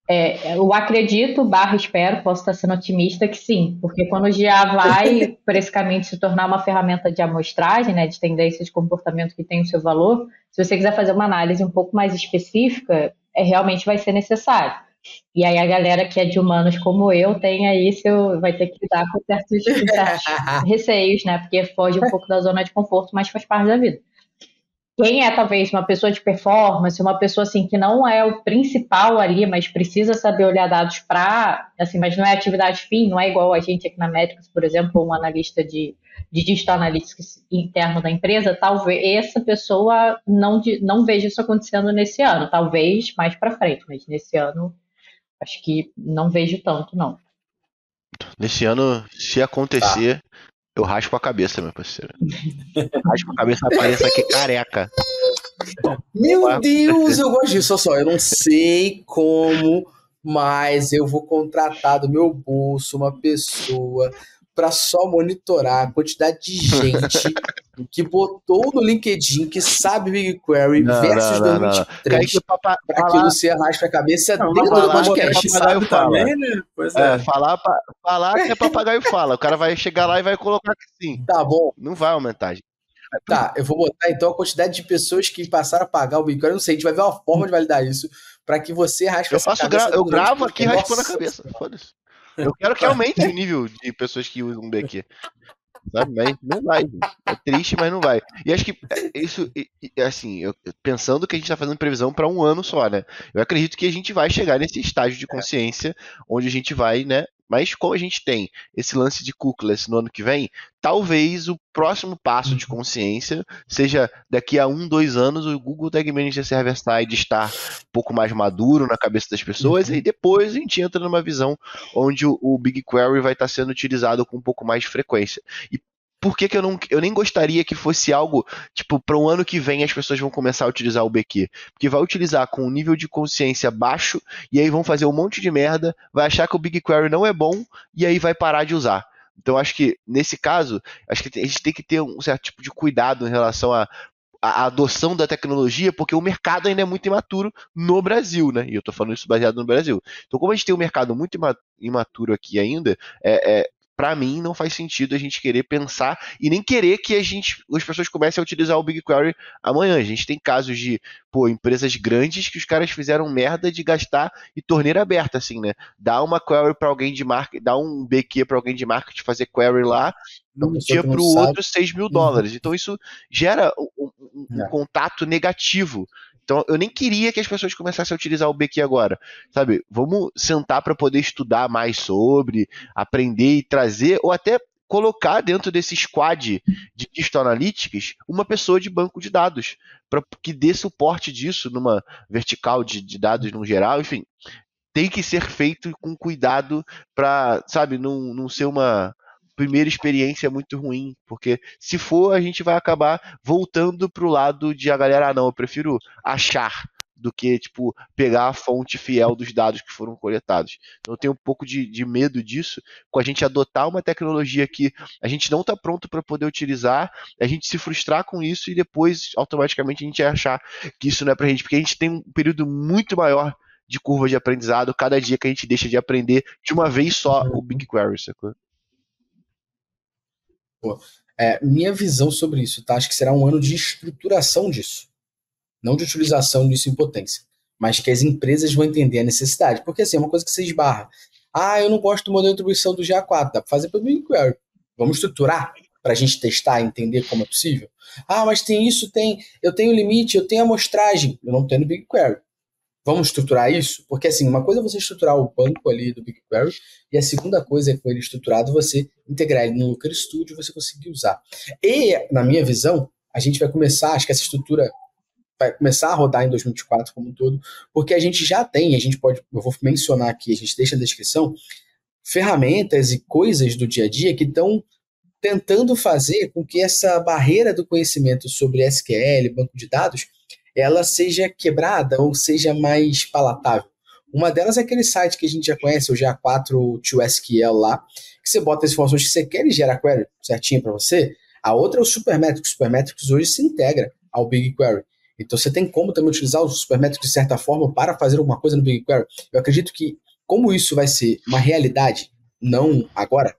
é, eu acredito, barra espero, posso estar sendo otimista que sim, porque quando já vai por esse caminho de se tornar uma ferramenta de amostragem, né, de tendência de comportamento que tem o seu valor, se você quiser fazer uma análise um pouco mais específica, é, realmente vai ser necessário. E aí a galera que é de humanos como eu tem aí seu, vai ter que lidar com certos, certos receios, né? Porque foge um pouco da zona de conforto, mas faz parte da vida quem é talvez uma pessoa de performance, uma pessoa assim que não é o principal ali, mas precisa saber olhar dados para, assim, mas não é atividade fim, não é igual a gente aqui na Metrics, por exemplo, um analista de, de digital analytics interno da empresa, talvez essa pessoa não, não veja isso acontecendo nesse ano, talvez mais para frente, mas nesse ano acho que não vejo tanto, não. Nesse ano, se acontecer, tá. Eu raspo a cabeça, meu parceiro. raspo a cabeça, apareça aqui careca. Meu Deus, eu gosto disso. Olha só, eu não sei como, mas eu vou contratar do meu bolso uma pessoa para só monitorar a quantidade de gente que botou no LinkedIn que sabe BigQuery não, versus não, não, 2023 para aquilo ser arrasta a cabeça não, dentro do podcast. Sabe também, né? Pois é. é falar, pra, falar que é papagaio fala. O cara vai chegar lá e vai colocar que sim. Tá bom. Não vai aumentar, gente. Tá, eu vou botar então a quantidade de pessoas que passaram a pagar o BigQuery. Eu não sei, a gente vai ver uma forma de validar isso para que você raspe eu faço gra Eu gravo aqui raspando a cabeça. Foda-se. Eu quero que aumente o nível de pessoas que usam BQ. Sabe? Mas não vai. É triste, mas não vai. E acho que isso, assim, eu, pensando que a gente está fazendo previsão para um ano só, né? Eu acredito que a gente vai chegar nesse estágio de consciência onde a gente vai, né, mas como a gente tem esse lance de cookies no ano que vem, talvez o próximo passo de uhum. consciência seja daqui a um, dois anos o Google Tag Manager Server Side estar um pouco mais maduro na cabeça das pessoas uhum. e depois a gente entra numa visão onde o, o BigQuery vai estar sendo utilizado com um pouco mais de frequência. E por que, que eu, não, eu nem gostaria que fosse algo, tipo, para um ano que vem as pessoas vão começar a utilizar o BQ? Porque vai utilizar com um nível de consciência baixo e aí vão fazer um monte de merda, vai achar que o BigQuery não é bom e aí vai parar de usar. Então acho que nesse caso, acho que a gente tem que ter um certo tipo de cuidado em relação a a adoção da tecnologia, porque o mercado ainda é muito imaturo no Brasil, né? E eu estou falando isso baseado no Brasil. Então, como a gente tem um mercado muito imaturo aqui ainda, é, é, para mim não faz sentido a gente querer pensar e nem querer que a gente, as pessoas comecem a utilizar o BigQuery amanhã. A gente tem casos de, pô, empresas grandes que os caras fizeram merda de gastar e torneira aberta, assim, né? Dá uma query para alguém de marketing, dá um BQ para alguém de marketing fazer query lá, de um dia para o outro 6 mil dólares. Então isso gera um, um, um é. contato negativo então eu nem queria que as pessoas começassem a utilizar o BQ agora, sabe? Vamos sentar para poder estudar mais sobre, aprender e trazer, ou até colocar dentro desse squad de Digital Analytics uma pessoa de banco de dados, para que dê suporte disso numa vertical de, de dados no geral, enfim. Tem que ser feito com cuidado para, sabe, não, não ser uma, primeira experiência é muito ruim, porque se for, a gente vai acabar voltando pro lado de a galera, ah, não, eu prefiro achar do que, tipo, pegar a fonte fiel dos dados que foram coletados. Então, eu tenho um pouco de, de medo disso, com a gente adotar uma tecnologia que a gente não está pronto para poder utilizar, a gente se frustrar com isso e depois, automaticamente, a gente achar que isso não é para a gente, porque a gente tem um período muito maior de curva de aprendizado cada dia que a gente deixa de aprender de uma vez só o BigQuery, sacou? É, minha visão sobre isso, tá? Acho que será um ano de estruturação disso. Não de utilização disso em potência. Mas que as empresas vão entender a necessidade. Porque assim, é uma coisa que você esbarra. Ah, eu não gosto do modelo de atribuição do GA4. Dá para fazer pelo BigQuery. Vamos estruturar para a gente testar entender como é possível? Ah, mas tem isso, tem. Eu tenho limite, eu tenho amostragem. Eu não tenho no BigQuery. Vamos estruturar isso? Porque, assim, uma coisa é você estruturar o banco ali do BigQuery, e a segunda coisa é, com ele estruturado, você integrar ele no Looker Studio você conseguir usar. E, na minha visão, a gente vai começar, acho que essa estrutura vai começar a rodar em 2024 como um todo, porque a gente já tem, a gente pode, eu vou mencionar aqui, a gente deixa na descrição, ferramentas e coisas do dia a dia que estão tentando fazer com que essa barreira do conhecimento sobre SQL, banco de dados, ela seja quebrada ou seja mais palatável. Uma delas é aquele site que a gente já conhece, o GA4 to SQL lá, que você bota as informações que você quer e gera a query certinho para você. A outra é o Supermetrics. O Supermetrics hoje se integra ao BigQuery. Então você tem como também utilizar o Supermetrics de certa forma para fazer alguma coisa no BigQuery. Eu acredito que, como isso vai ser uma realidade, não agora,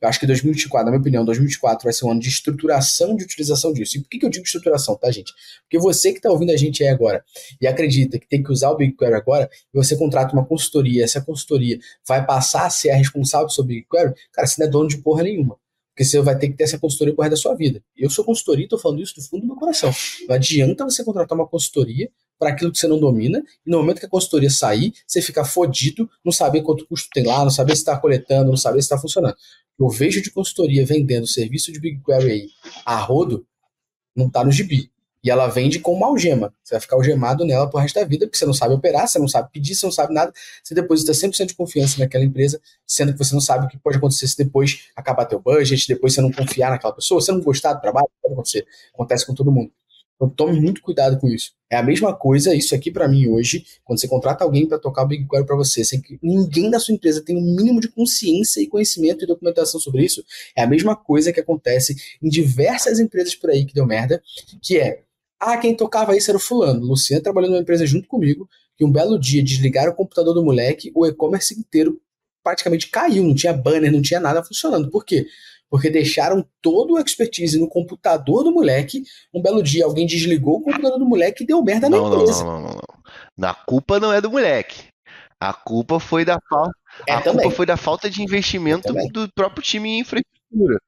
Eu acho que 2024, na minha opinião, 2024 vai ser um ano de estruturação de utilização disso. E por que, que eu digo estruturação, tá, gente? Porque você que está ouvindo a gente aí agora e acredita que tem que usar o BigQuery agora, e você contrata uma consultoria, essa consultoria vai passar a ser a responsável sobre o BigQuery, cara, você não é dono de porra nenhuma. Porque você vai ter que ter essa consultoria por da sua vida. Eu sou consultoria e estou falando isso do fundo do meu coração. Não adianta você contratar uma consultoria para aquilo que você não domina, e no momento que a consultoria sair, você ficar fodido, não saber quanto custo tem lá, não saber se está coletando, não saber se está funcionando. Eu vejo de consultoria vendendo serviço de BigQuery aí a rodo, não está no gibi. E ela vende com uma algema. Você vai ficar algemado nela pro resto da vida, porque você não sabe operar, você não sabe pedir, você não sabe nada. Você deposita 100% de confiança naquela empresa, sendo que você não sabe o que pode acontecer se depois acabar teu budget, depois você não confiar naquela pessoa, você não gostar do trabalho, pode acontecer. Acontece com todo mundo. Então tome muito cuidado com isso. É a mesma coisa, isso aqui para mim hoje, quando você contrata alguém para tocar o BigQuery para você, sem que ninguém da sua empresa tenha um mínimo de consciência e conhecimento e documentação sobre isso, é a mesma coisa que acontece em diversas empresas por aí que deu merda, que é, ah, quem tocava isso era o fulano. Luciano trabalhando numa empresa junto comigo, que um belo dia desligaram o computador do moleque, o e-commerce inteiro praticamente caiu, não tinha banner, não tinha nada funcionando. Por quê? Porque deixaram todo o expertise no computador do moleque. Um belo dia alguém desligou o computador do moleque e deu merda na não, empresa. Não, não, não, não. Na culpa não é do moleque. A culpa foi da falta. É, a também. culpa foi da falta de investimento do próprio time em infraestrutura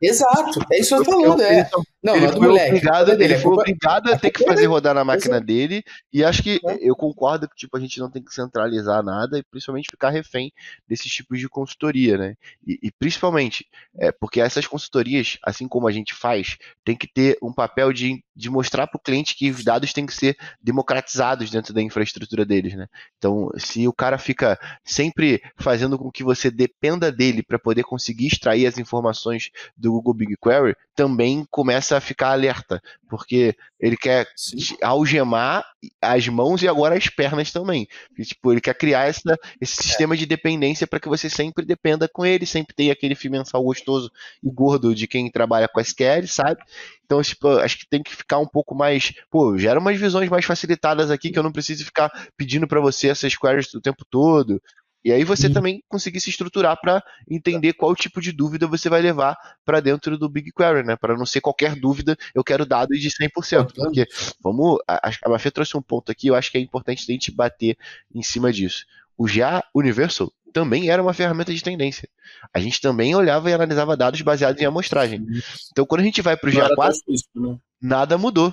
Exato, é isso que eu tô falando, é. Não, ele, foi moleque, obrigado, ele foi obrigado a ter que fazer rodar na máquina Exato. dele, e acho que é. eu concordo que tipo, a gente não tem que centralizar nada e principalmente ficar refém desses tipos de consultoria, né? E, e principalmente, é, porque essas consultorias, assim como a gente faz, tem que ter um papel de, de mostrar para o cliente que os dados têm que ser democratizados dentro da infraestrutura deles, né? Então, se o cara fica sempre fazendo com que você dependa dele para poder conseguir extrair as informações do Google BigQuery, também começa a ficar alerta, porque ele quer Sim. algemar as mãos e agora as pernas também. E, tipo, ele quer criar essa, esse é. sistema de dependência para que você sempre dependa com ele, sempre tenha aquele fio mensal gostoso e gordo de quem trabalha com SQL, sabe? Então, tipo, acho que tem que ficar um pouco mais. Pô, gera umas visões mais facilitadas aqui que eu não preciso ficar pedindo para você essas queries o tempo todo. E aí você também conseguir se estruturar para entender qual tipo de dúvida você vai levar para dentro do BigQuery, né? Para não ser qualquer dúvida, eu quero dados de 100%. Porque, vamos, a, a Mafê trouxe um ponto aqui, eu acho que é importante a gente bater em cima disso. O GA Universal também era uma ferramenta de tendência. A gente também olhava e analisava dados baseados em amostragem. Então, quando a gente vai para o GA4, né? nada mudou.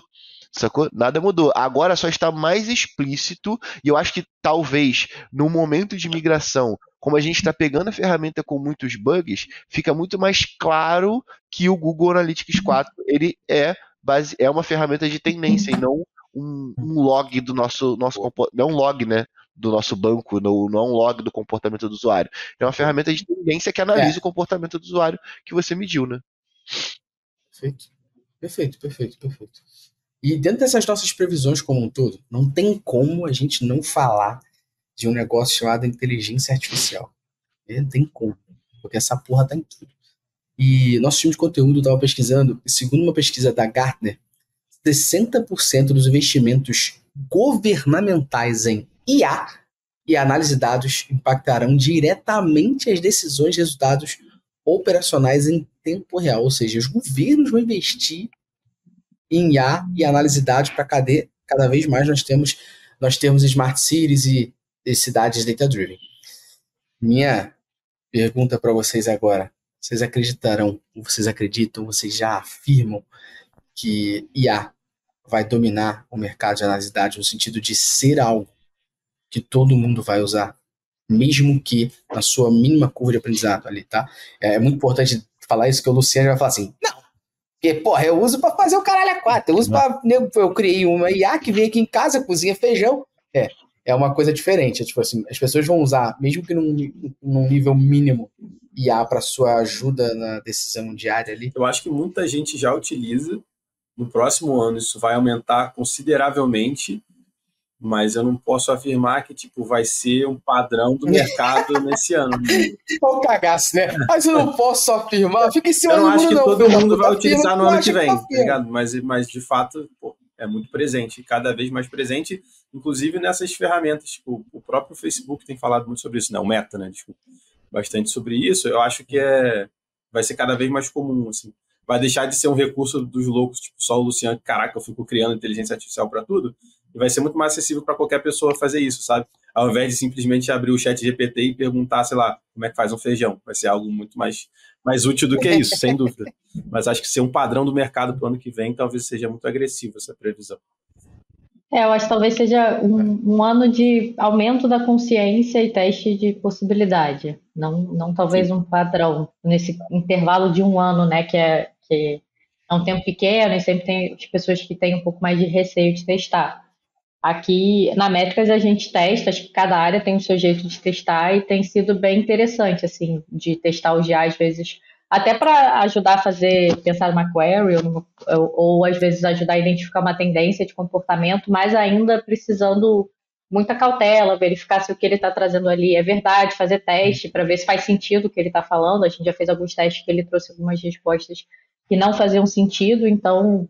Sacou? Nada mudou. Agora só está mais explícito, e eu acho que talvez no momento de migração, como a gente está pegando a ferramenta com muitos bugs, fica muito mais claro que o Google Analytics 4 ele é, base, é uma ferramenta de tendência e não um, um log do nosso, nosso não um log, né? Do nosso banco, não, não é um log do comportamento do usuário. É uma ferramenta de tendência que analisa é. o comportamento do usuário que você mediu, né? Perfeito. Perfeito, perfeito, perfeito. E dentro dessas nossas previsões como um todo, não tem como a gente não falar de um negócio chamado inteligência artificial. Não tem como, porque essa porra tá em tudo. E nosso time de conteúdo estava pesquisando, segundo uma pesquisa da Gartner, 60% dos investimentos governamentais em IA e análise de dados impactarão diretamente as decisões e resultados operacionais em tempo real. Ou seja, os governos vão investir em IA e análise de dados para cada, cada vez mais nós temos nós temos smart cities e, e cidades data driven. Minha pergunta para vocês agora, vocês acreditarão, vocês acreditam, vocês já afirmam que IA vai dominar o mercado de análise de dados no sentido de ser algo que todo mundo vai usar, mesmo que na sua mínima curva de aprendizado ali, tá? É, é muito importante falar isso que o Luciano vai falar assim, não, porque, porra, eu uso para fazer o caralho a quatro. Eu uso para. Eu criei uma IA que vem aqui em casa, cozinha feijão. É. É uma coisa diferente. É, tipo assim, as pessoas vão usar, mesmo que num, num nível mínimo, IA para sua ajuda na decisão diária ali. Eu acho que muita gente já utiliza. No próximo ano, isso vai aumentar consideravelmente mas eu não posso afirmar que tipo vai ser um padrão do mercado nesse ano. É um cagaço, né? Mas eu não posso afirmar, fica em cima Eu não acho que não, todo mundo vai utilizar no ano que vem, tá ligado? Mas, mas de fato, pô, é muito presente, cada vez mais presente, inclusive nessas ferramentas. Tipo, o próprio Facebook tem falado muito sobre isso, né? O Meta, né? Desculpa, bastante sobre isso. Eu acho que é vai ser cada vez mais comum, assim. Vai deixar de ser um recurso dos loucos, tipo só o Luciano, caraca, eu fico criando inteligência artificial para tudo, e vai ser muito mais acessível para qualquer pessoa fazer isso, sabe? Ao invés de simplesmente abrir o chat GPT e perguntar, sei lá, como é que faz um feijão. Vai ser algo muito mais, mais útil do que isso, sem dúvida. Mas acho que ser um padrão do mercado para o ano que vem talvez seja muito agressivo essa previsão. É, eu acho que talvez seja um, um, ano de aumento da consciência e teste de possibilidade. Não, não talvez Sim. um padrão nesse intervalo de um ano, né? Que é, que é um tempo pequeno e sempre tem as pessoas que têm um pouco mais de receio de testar. Aqui na Métricas a gente testa, acho que cada área tem o seu jeito de testar e tem sido bem interessante, assim, de testar o GA às vezes até para ajudar a fazer, pensar uma query, ou, ou, ou, às vezes ajudar a identificar uma tendência de comportamento, mas ainda precisando muita cautela, verificar se o que ele está trazendo ali é verdade, fazer teste para ver se faz sentido o que ele está falando. A gente já fez alguns testes que ele trouxe algumas respostas que não faziam sentido, então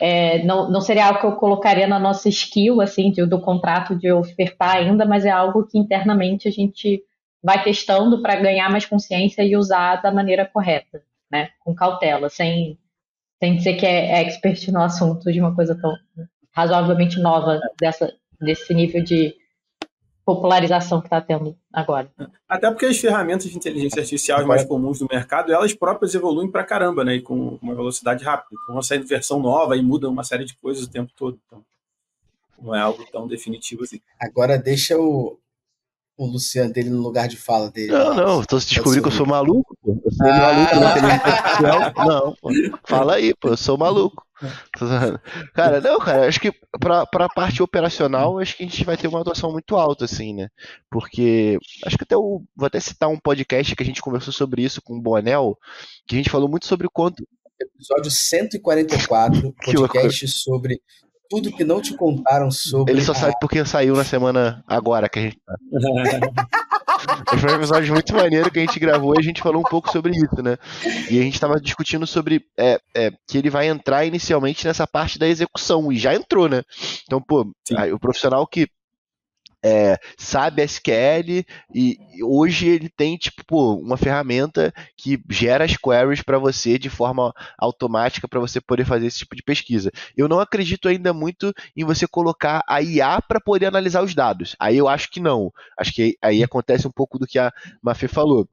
é, não, não seria algo que eu colocaria na nossa skill, assim, de, do contrato de ofertar ainda, mas é algo que internamente a gente vai testando para ganhar mais consciência e usar da maneira correta, né? Com cautela, sem, sem dizer que é, expert no assunto de uma coisa tão razoavelmente nova dessa, desse nível de popularização que está tendo agora. Até porque as ferramentas de inteligência artificial mais comuns do mercado, elas próprias evoluem para caramba, né? E com uma velocidade rápida. Então, vão saindo versão nova e muda uma série de coisas o tempo todo. Então, não é algo tão definitivo assim. Agora deixa o, o Luciano dele no lugar de fala dele. Não, não, tô descobrindo que eu sou maluco, pô. Eu sou ah. maluco na inteligência artificial. Não, pô. Fala aí, pô, eu sou maluco. Cara, não, cara, acho que pra, pra parte operacional, acho que a gente vai ter uma atuação muito alta, assim, né? Porque acho que até o. Vou até citar um podcast que a gente conversou sobre isso com o Bonel, que a gente falou muito sobre o quanto. Episódio 144, podcast sobre tudo que não te contaram sobre. Ele só sabe porque saiu na semana agora que a gente tá. Foi um episódio muito maneiro que a gente gravou e a gente falou um pouco sobre isso, né? E a gente estava discutindo sobre é, é, que ele vai entrar inicialmente nessa parte da execução, e já entrou, né? Então, pô, aí, o profissional que é, sabe SQL e hoje ele tem tipo pô, uma ferramenta que gera as queries para você de forma automática para você poder fazer esse tipo de pesquisa. Eu não acredito ainda muito em você colocar a IA para poder analisar os dados. Aí eu acho que não. Acho que aí acontece um pouco do que a Mafê falou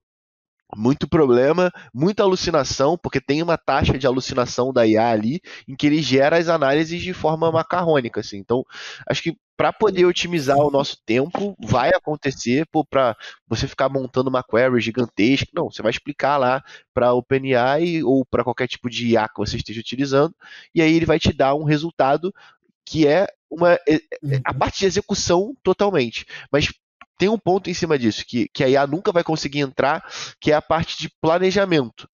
muito problema, muita alucinação, porque tem uma taxa de alucinação da IA ali, em que ele gera as análises de forma macarrônica, assim. Então, acho que para poder otimizar o nosso tempo, vai acontecer para você ficar montando uma query gigantesca. Não, você vai explicar lá para OpenAI ou para qualquer tipo de IA que você esteja utilizando, e aí ele vai te dar um resultado que é uma é, é, a uhum. parte de execução totalmente. Mas tem um ponto em cima disso, que, que a IA nunca vai conseguir entrar, que é a parte de planejamento.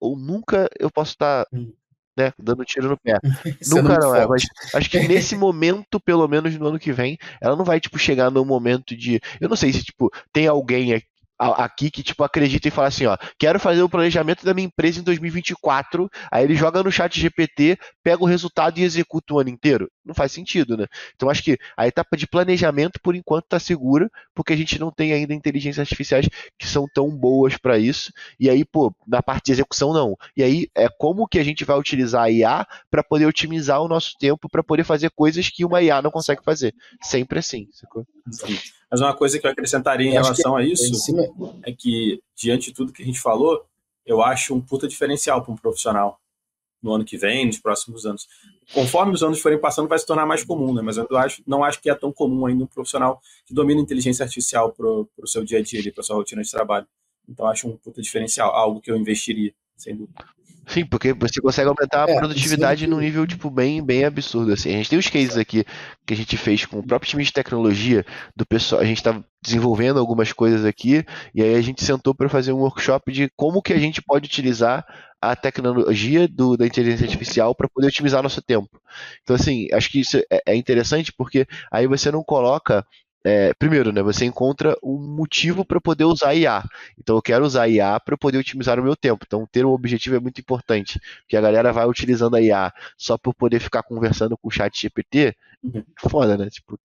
Ou nunca eu posso estar hum. Né, dando tiro no pé. nunca é não, é, mas acho que nesse momento, pelo menos no ano que vem, ela não vai, tipo, chegar no momento de. Eu não sei se, tipo, tem alguém aqui que, tipo, acredita e fala assim, ó, quero fazer o planejamento da minha empresa em 2024, aí ele joga no chat GPT, pega o resultado e executa o ano inteiro. Não faz sentido, né? Então acho que a etapa de planejamento, por enquanto, está segura, porque a gente não tem ainda inteligências artificiais que são tão boas para isso, e aí, pô, na parte de execução, não. E aí, é como que a gente vai utilizar a IA para poder otimizar o nosso tempo, para poder fazer coisas que uma IA não consegue fazer. Sempre assim, sacou? Sim. Mas uma coisa que eu acrescentaria em relação a é isso é que, diante de tudo que a gente falou, eu acho um puta diferencial para um profissional no ano que vem, nos próximos anos. Conforme os anos forem passando, vai se tornar mais comum, né? Mas eu acho, não acho que é tão comum ainda um profissional que domina inteligência artificial para o seu dia a dia, para sua rotina de trabalho. Então, acho um puta diferencial, algo que eu investiria, sem dúvida. Sim, porque você consegue aumentar a é, produtividade num nível, tipo, bem, bem absurdo, assim. A gente tem os cases aqui que a gente fez com o próprio time de tecnologia do pessoal, a gente estava desenvolvendo algumas coisas aqui, e aí a gente sentou para fazer um workshop de como que a gente pode utilizar a tecnologia do, da inteligência artificial para poder otimizar nosso tempo. Então, assim, acho que isso é, é interessante porque aí você não coloca é, primeiro, né, você encontra um motivo para poder usar IA. Então, eu quero usar IA para poder otimizar o meu tempo. Então, ter um objetivo é muito importante, porque a galera vai utilizando a IA só por poder ficar conversando com o chat GPT. Uhum. Foda, né? Tipo,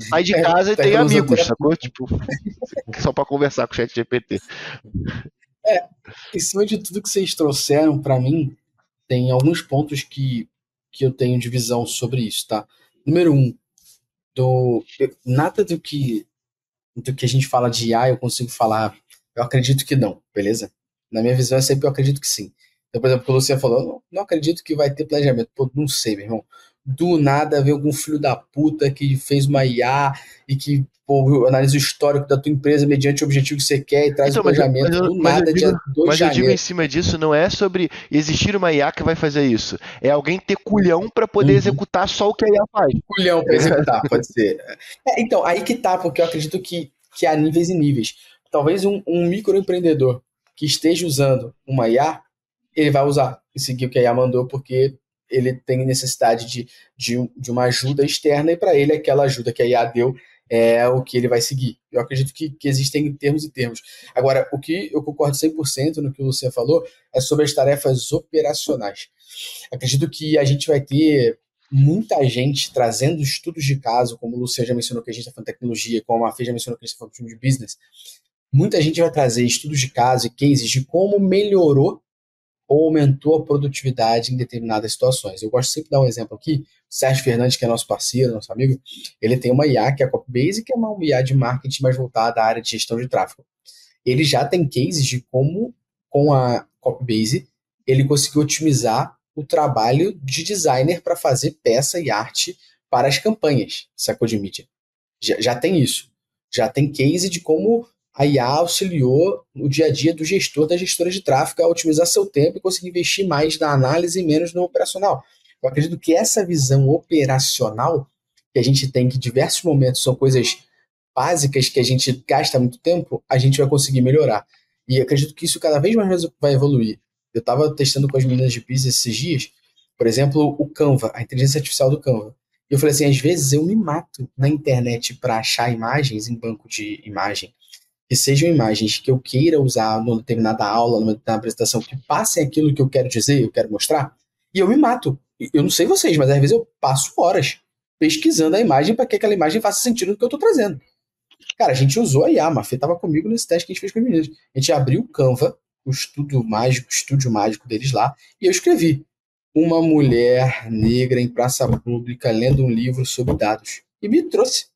sai de casa é, e tem amigos, sacou? Tipo, só para conversar com o chat GPT. É, em cima de tudo que vocês trouxeram para mim, tem alguns pontos que, que eu tenho de visão sobre isso, tá? Número um, do, nada do que, do que a gente fala de IA eu consigo falar, eu acredito que não, beleza? Na minha visão é sempre eu acredito que sim. Então, por exemplo, o Luciano falou, não, não acredito que vai ter planejamento. Pô, não sei, meu irmão. Do nada vem algum filho da puta que fez uma IA e que pô, analisa o histórico da tua empresa mediante o objetivo que você quer e traz então, o planejamento mas, do mas nada, dia 2 Mas eu digo em cima disso, não é sobre existir uma IA que vai fazer isso. É alguém ter culhão para poder uhum. executar só o que a IA faz. Culhão para executar, pode ser. É, então, aí que tá, porque eu acredito que, que há níveis e níveis. Talvez um, um microempreendedor que esteja usando uma IA, ele vai usar e seguir o que a IA mandou, porque ele tem necessidade de, de, de uma ajuda externa e para ele aquela ajuda que a IA deu é o que ele vai seguir. Eu acredito que, que existem termos e termos. Agora, o que eu concordo 100% no que você falou é sobre as tarefas operacionais. Acredito que a gente vai ter muita gente trazendo estudos de caso, como o Luciano já mencionou que a gente está falando de tecnologia, como a Fê já mencionou que a gente está falando de business. Muita gente vai trazer estudos de caso e cases de como melhorou ou aumentou a produtividade em determinadas situações. Eu gosto sempre de dar um exemplo aqui. Sérgio Fernandes, que é nosso parceiro, nosso amigo, ele tem uma IA que é a Copybase, que é uma IA de marketing mais voltada à área de gestão de tráfego. Ele já tem cases de como, com a Copybase, ele conseguiu otimizar o trabalho de designer para fazer peça e arte para as campanhas, sacou de mídia. Já, já tem isso. Já tem case de como a IA auxiliou o dia a dia do gestor, da gestora de tráfego a otimizar seu tempo e conseguir investir mais na análise e menos no operacional. Eu acredito que essa visão operacional que a gente tem, que em diversos momentos são coisas básicas que a gente gasta muito tempo, a gente vai conseguir melhorar. E acredito que isso cada vez mais vai evoluir. Eu estava testando com as meninas de business esses dias, por exemplo, o Canva, a inteligência artificial do Canva. E eu falei assim, às vezes eu me mato na internet para achar imagens em banco de imagem que sejam imagens que eu queira usar numa determinada aula, numa determinada apresentação, que passem aquilo que eu quero dizer, eu quero mostrar, e eu me mato. Eu não sei vocês, mas às vezes eu passo horas pesquisando a imagem para que aquela imagem faça sentido no que eu estou trazendo. Cara, a gente usou a IA, a Mafê estava comigo nesse teste que a gente fez com os meninos. A gente abriu o Canva, o estudo mágico, o estúdio mágico deles lá, e eu escrevi uma mulher negra em praça pública lendo um livro sobre dados. E me trouxe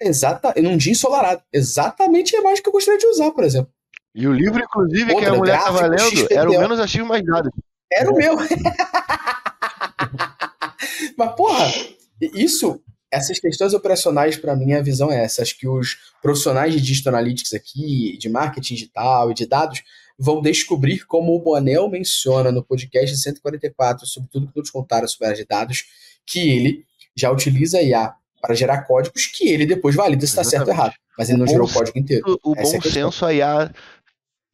Exata, num dia ensolarado. Exatamente a imagem que eu gostaria de usar, por exemplo. E o livro, inclusive, Outra, que a mulher estava lendo, era o menos ativo mais nada. Era o meu. Mas, porra, isso, essas questões operacionais, para mim, a visão é essa. Acho que os profissionais de Digital Analytics aqui, de marketing digital e de dados, vão descobrir, como o Bonel menciona no podcast 144, sobre tudo que todos contaram sobre a área de dados, que ele já utiliza IA para gerar códigos que ele depois valida se está certo ou errado. Mas ele não gerou o código inteiro. O, bom é senso a IA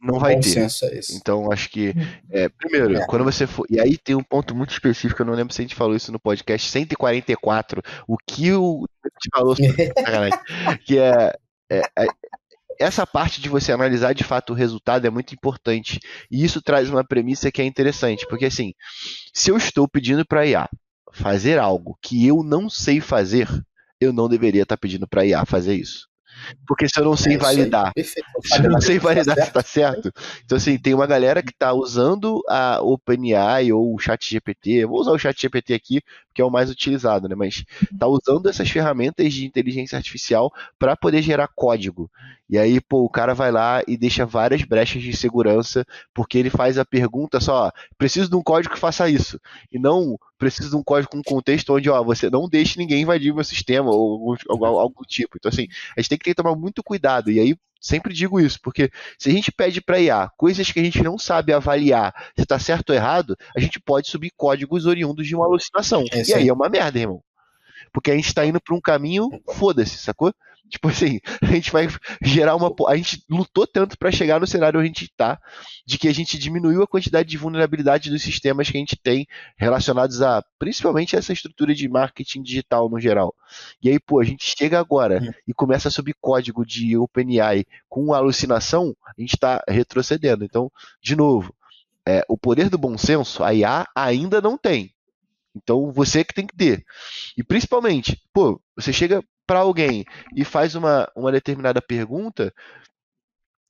não vai ter. É então, acho que, é, primeiro, é. quando você for. E aí tem um ponto muito específico, eu não lembro se a gente falou isso no podcast 144, o que o gente falou sobre que é, é, é, essa parte de você analisar de fato o resultado é muito importante. E isso traz uma premissa que é interessante, porque assim, se eu estou pedindo para a IA fazer algo que eu não sei fazer, eu não deveria estar tá pedindo para a IA fazer isso. Porque se eu não sei é validar, se eu não sei validar se está certo. Então, assim, tem uma galera que está usando a OpenAI ou o ChatGPT. Vou usar o ChatGPT aqui, porque é o mais utilizado, né? Mas está usando essas ferramentas de inteligência artificial para poder gerar código. E aí, pô, o cara vai lá e deixa várias brechas de segurança, porque ele faz a pergunta só, preciso de um código que faça isso. E não preciso de um código com contexto onde, ó, você não deixe ninguém invadir o meu sistema ou algo, algo do tipo. Então, assim, a gente tem que tomar muito cuidado. E aí, sempre digo isso, porque se a gente pede para IA coisas que a gente não sabe avaliar se está certo ou errado, a gente pode subir códigos oriundos de uma alucinação. É e aí é uma merda, irmão. Porque a gente está indo para um caminho, foda-se, sacou? Tipo assim, a gente vai gerar uma. A gente lutou tanto para chegar no cenário onde a gente está, de que a gente diminuiu a quantidade de vulnerabilidade dos sistemas que a gente tem relacionados a, principalmente, essa estrutura de marketing digital no geral. E aí, pô, a gente chega agora e começa a subir código de OpenAI com alucinação, a gente está retrocedendo. Então, de novo, é, o poder do bom senso, a IA ainda não tem. Então você que tem que ter. E principalmente, pô, você chega para alguém e faz uma, uma determinada pergunta,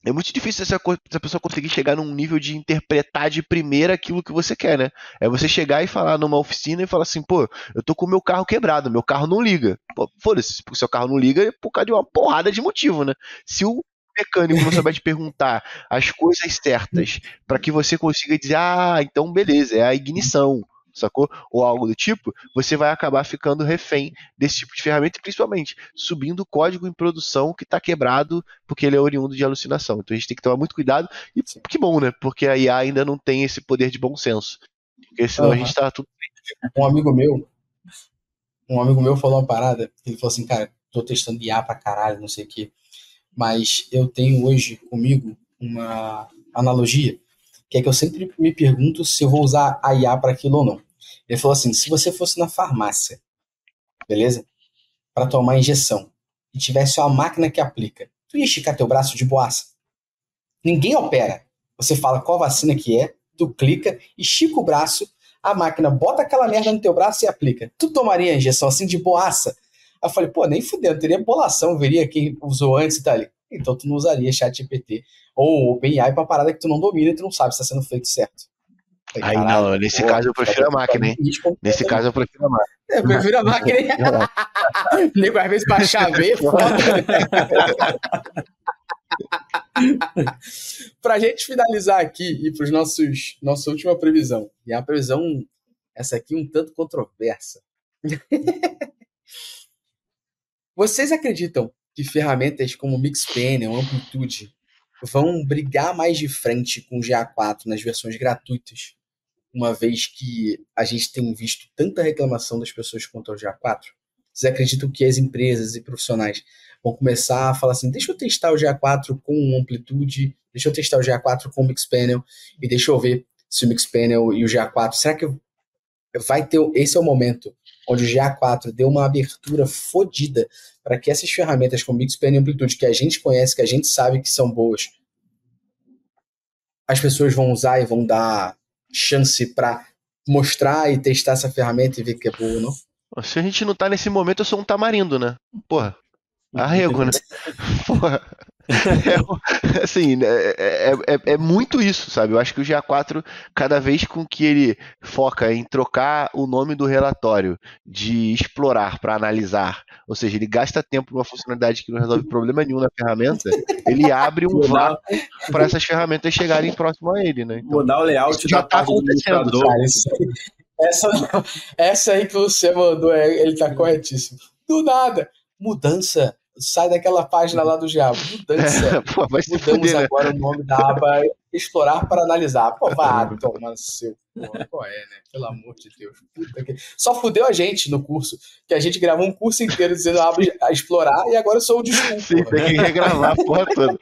é muito difícil essa, essa pessoa conseguir chegar num nível de interpretar de primeira aquilo que você quer, né? É você chegar e falar numa oficina e falar assim, pô, eu tô com o meu carro quebrado, meu carro não liga. Pô, foda-se, se o seu carro não liga é por causa de uma porrada de motivo, né? Se o mecânico não souber te perguntar as coisas certas para que você consiga dizer, ah, então beleza, é a ignição sacou? Ou algo do tipo, você vai acabar ficando refém desse tipo de ferramenta e principalmente subindo código em produção que está quebrado porque ele é oriundo de alucinação. Então a gente tem que tomar muito cuidado e que bom, né? Porque a IA ainda não tem esse poder de bom senso. Porque senão uhum. a gente está tudo. Um amigo meu, um amigo meu falou uma parada, ele falou assim, cara, tô testando IA pra caralho, não sei o quê. Mas eu tenho hoje comigo uma analogia que é que eu sempre me pergunto se eu vou usar a IA para aquilo ou não. Ele falou assim: se você fosse na farmácia, beleza? Para tomar injeção e tivesse uma máquina que aplica, tu ia esticar teu braço de boaça? Ninguém opera. Você fala qual vacina que é, tu clica, estica o braço, a máquina bota aquela merda no teu braço e aplica. Tu tomaria a injeção assim de boaça? Aí eu falei, pô, nem fudendo, teria bolação, veria quem usou antes e tal. Então tu não usaria chat GPT ou OpenAI pra uma parada que tu não domina e tu não sabe se está sendo feito certo. Aí não, nesse caso eu prefiro a máquina, hein? Nesse caso eu prefiro a máquina. Eu prefiro a máquina, hein? Nego, às vezes pra chaveiro, foda. pra gente finalizar aqui e pros nossos nossa última previsão. E é a previsão, essa aqui um tanto controversa. Vocês acreditam que ferramentas como Mixpanel, Amplitude vão brigar mais de frente com o GA4 nas versões gratuitas, uma vez que a gente tem visto tanta reclamação das pessoas quanto ao GA4? Vocês acreditam que as empresas e profissionais vão começar a falar assim: deixa eu testar o GA4 com amplitude, deixa eu testar o GA4 com o Mixpanel e deixa eu ver se o Mixpanel e o GA4, será que vai ter esse é o momento onde o GA4 deu uma abertura fodida para que essas ferramentas como Mixpanel e Amplitude, que a gente conhece, que a gente sabe que são boas, as pessoas vão usar e vão dar chance para mostrar e testar essa ferramenta e ver que é boa ou não? Se a gente não tá nesse momento, eu sou um tamarindo, né? Porra. Arrego, né? Porra. É, assim, é, é, é, é, muito isso, sabe? Eu acho que o GA4, cada vez com que ele foca em trocar o nome do relatório de explorar para analisar, ou seja, ele gasta tempo numa funcionalidade que não resolve problema nenhum na ferramenta, ele abre um vácuo para essas ferramentas chegarem próximo a ele, né? Então, Mudar o layout já tá acontecendo. Essa, essa aí que você mandou, é, ele tá corretíssimo. Do nada, mudança sai daquela página lá do diabo. Mudança. É, pô, Mudamos fuder, né? agora né? o nome da aba explorar para analisar. Pô, vá, toma seu. Porra, qual é, né? Pelo amor de Deus. Que... Só fudeu a gente no curso, que a gente gravou um curso inteiro dizendo a, aba a explorar e agora eu sou o desculpa. Sim, tem que regravar a porra toda.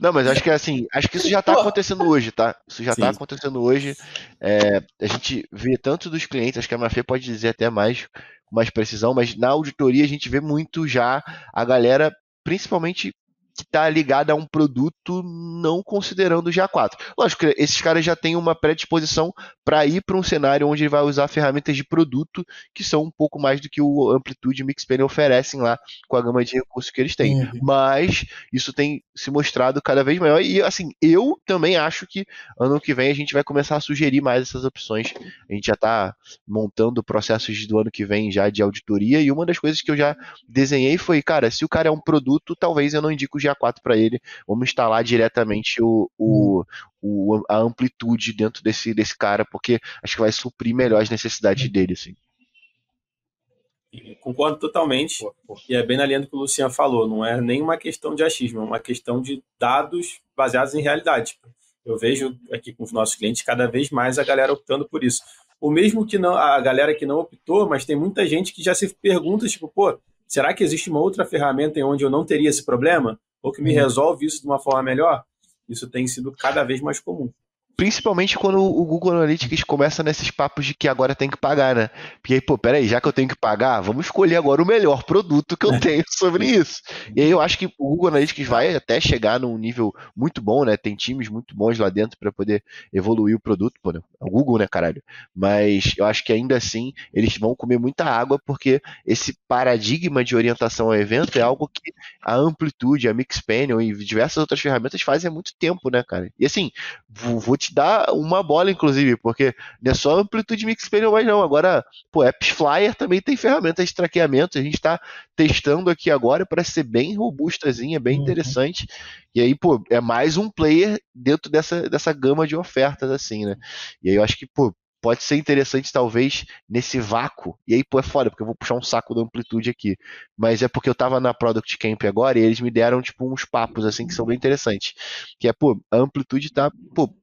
Não, mas acho que assim, acho que isso já tá acontecendo hoje, tá? Isso já tá Sim. tá acontecendo hoje. É, a gente vê tanto dos clientes, acho que a Mafê pode dizer até mais mais precisão, mas na auditoria a gente vê muito já a galera, principalmente que está ligada a um produto não considerando o GA4. Lógico que esses caras já têm uma predisposição para ir para um cenário onde ele vai usar ferramentas de produto que são um pouo mais do que o Amplitude e Mixpanel oferecem lá com a gama de recursos que eles têm. Uhum. Mas isso tem se mostrado cada vez maior e assim, eu também acho que ano que vem a gente vai começar a sugerir mais essas opções. A gente já está montando processos do ano que vem já de auditoria e uma das coisas que eu já desenhei foi, cara, se o cara é um produto, talvez eu não indico GA4 para ele, vamos instalar diretamente o, o, o, a amplitude dentro desse, desse cara, porque acho que vai suprir melhor as necessidades dele. Assim. Concordo totalmente. E é bem na linha do que o Luciano falou. Não é nem uma questão de achismo, é uma questão de dados baseados em realidade. Eu vejo aqui com os nossos clientes cada vez mais a galera optando por isso. O mesmo que não, a galera que não optou, mas tem muita gente que já se pergunta, tipo, pô, será que existe uma outra ferramenta em onde eu não teria esse problema? Ou que me resolve isso de uma forma melhor, isso tem sido cada vez mais comum. Principalmente quando o Google Analytics começa nesses papos de que agora tem que pagar, né? Porque aí, pô, peraí, já que eu tenho que pagar, vamos escolher agora o melhor produto que eu tenho sobre isso. E aí eu acho que o Google Analytics vai até chegar num nível muito bom, né? Tem times muito bons lá dentro para poder evoluir o produto, pô, né? É o Google, né, caralho? Mas eu acho que ainda assim eles vão comer muita água porque esse paradigma de orientação ao evento é algo que a Amplitude, a Mixpanel e diversas outras ferramentas fazem há muito tempo, né, cara? E assim, vou te dar uma bola, inclusive, porque não é só amplitude Mixpanel mais não. Agora, pô, Apps Flyer também tem ferramentas de traqueamento. A gente está testando aqui agora para ser bem robustazinha, bem uhum. interessante. E aí, pô, é mais um player dentro dessa, dessa gama de ofertas, assim, né? E aí eu acho que, pô, pode ser interessante, talvez, nesse vácuo. E aí, pô, é foda, porque eu vou puxar um saco da amplitude aqui. Mas é porque eu tava na Product Camp agora e eles me deram, tipo, uns papos, assim, que são bem interessantes. Que é, pô, a amplitude tá, pô,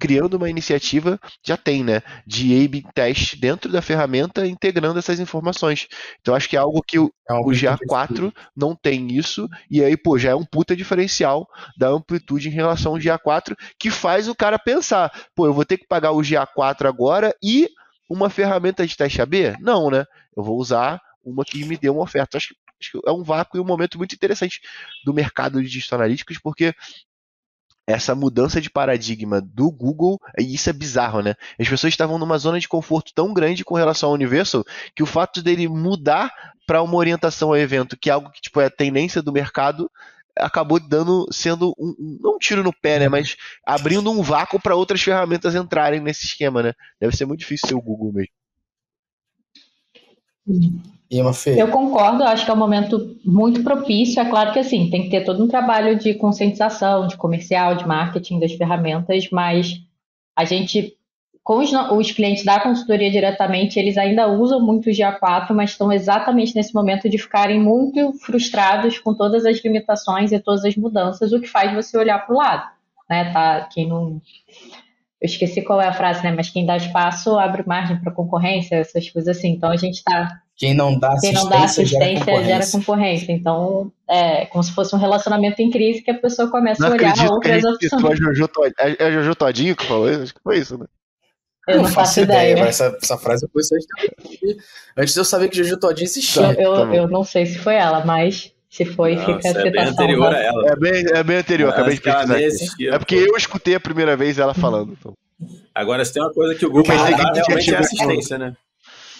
criando uma iniciativa, já tem, né, de A-B test dentro da ferramenta, integrando essas informações. Então acho que é algo que o, é o GA4 não tem isso, e aí, pô, já é um puta diferencial da amplitude em relação ao GA4, que faz o cara pensar, pô, eu vou ter que pagar o GA4 agora e uma ferramenta de teste AB? Não, né? Eu vou usar uma que me deu uma oferta. Acho que, acho que é um vácuo e um momento muito interessante do mercado de digital analíticos, porque essa mudança de paradigma do Google, e isso é bizarro, né? As pessoas estavam numa zona de conforto tão grande com relação ao Universal que o fato dele mudar para uma orientação ao evento, que é algo que tipo, é a tendência do mercado, acabou dando sendo um, um, não um tiro no pé, né, mas abrindo um vácuo para outras ferramentas entrarem nesse esquema, né? Deve ser muito difícil ser o Google mesmo. Eu concordo, acho que é um momento muito propício. É claro que assim, tem que ter todo um trabalho de conscientização, de comercial, de marketing das ferramentas, mas a gente, com os, os clientes da consultoria diretamente, eles ainda usam muito o GA4, mas estão exatamente nesse momento de ficarem muito frustrados com todas as limitações e todas as mudanças, o que faz você olhar para o lado. Né, tá, quem não eu esqueci qual é a frase, né? Mas quem dá espaço abre margem para concorrência, essas coisas assim. Então a gente está quem não dá assistência, Quem não dá assistência gera, concorrência. gera concorrência. Então, é como se fosse um relacionamento em crise que a pessoa começa não a olhar outras opções. A Jojo, é a Jojo Todinho que falou isso? Acho que foi isso, né? Eu não, não faço ideia. ideia. Essa, essa frase eu conheci antes de eu saber que Jojo Todinho existia. Eu, eu, tá eu, não sei se foi ela, mas se foi, não, fica. É bem anterior a ela. É bem, é bem anterior, acabei de pesquisar. É porque eu escutei a primeira vez ela falando. Então. Agora, se tem uma coisa que o Google dá, realmente é assistência, né?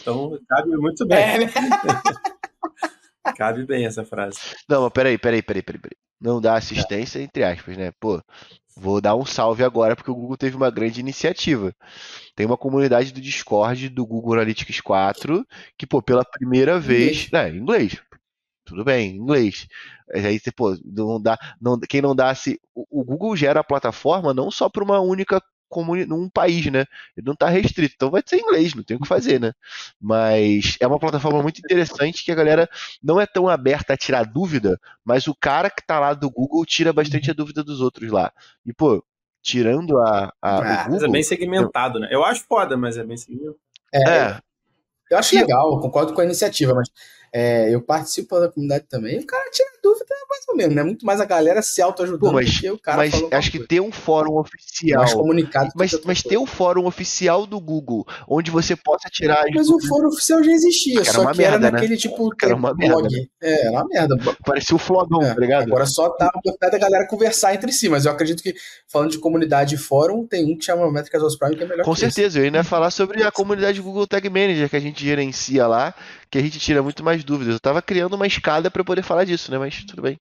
Então, cabe muito bem. É, né? cabe bem essa frase. Não, mas peraí, peraí, peraí, peraí. peraí. Não dá assistência, é. entre aspas, né? Pô, vou dar um salve agora porque o Google teve uma grande iniciativa. Tem uma comunidade do Discord do Google Analytics 4 que, pô, pela primeira vez. Inglês. É, inglês. Tudo bem, inglês. Aí, pô, não dá, não, quem não dá se o, o Google gera a plataforma não só para uma única num país, né? Ele não está restrito, então vai ser inglês, não tem o que fazer, né? Mas é uma plataforma muito interessante que a galera não é tão aberta a tirar dúvida, mas o cara que está lá do Google tira bastante a dúvida dos outros lá. E, pô, tirando a. a ah, Google, mas é bem segmentado, eu... né? Eu acho foda, mas é bem segmentado. É, é. Eu acho legal, concordo com a iniciativa, mas é, eu participo da comunidade também. O cara tira dúvida mais ou menos, né? Muito mais a galera se autoajudando mas, do que o cara Mas acho que ter um fórum oficial. Mais comunicado. Mas, mas ter um fórum oficial do Google, onde você possa tirar. Mas o fórum oficial já existia, só que merda, era né? naquele tipo era uma blog. Merda, né? É, era uma merda. Parecia o flogão, é, tá ligado? Agora só tá a oportunidade da galera conversar entre si, mas eu acredito que, falando de comunidade e fórum, tem um que chama Métricas Prime que é melhor Com certeza, esse. eu ainda ia falar sobre a comunidade Google Tag Manager que a gente gerencia lá, que a gente tira muito mais dúvidas. Eu tava criando uma escada para poder falar disso, né? Mas tudo bem.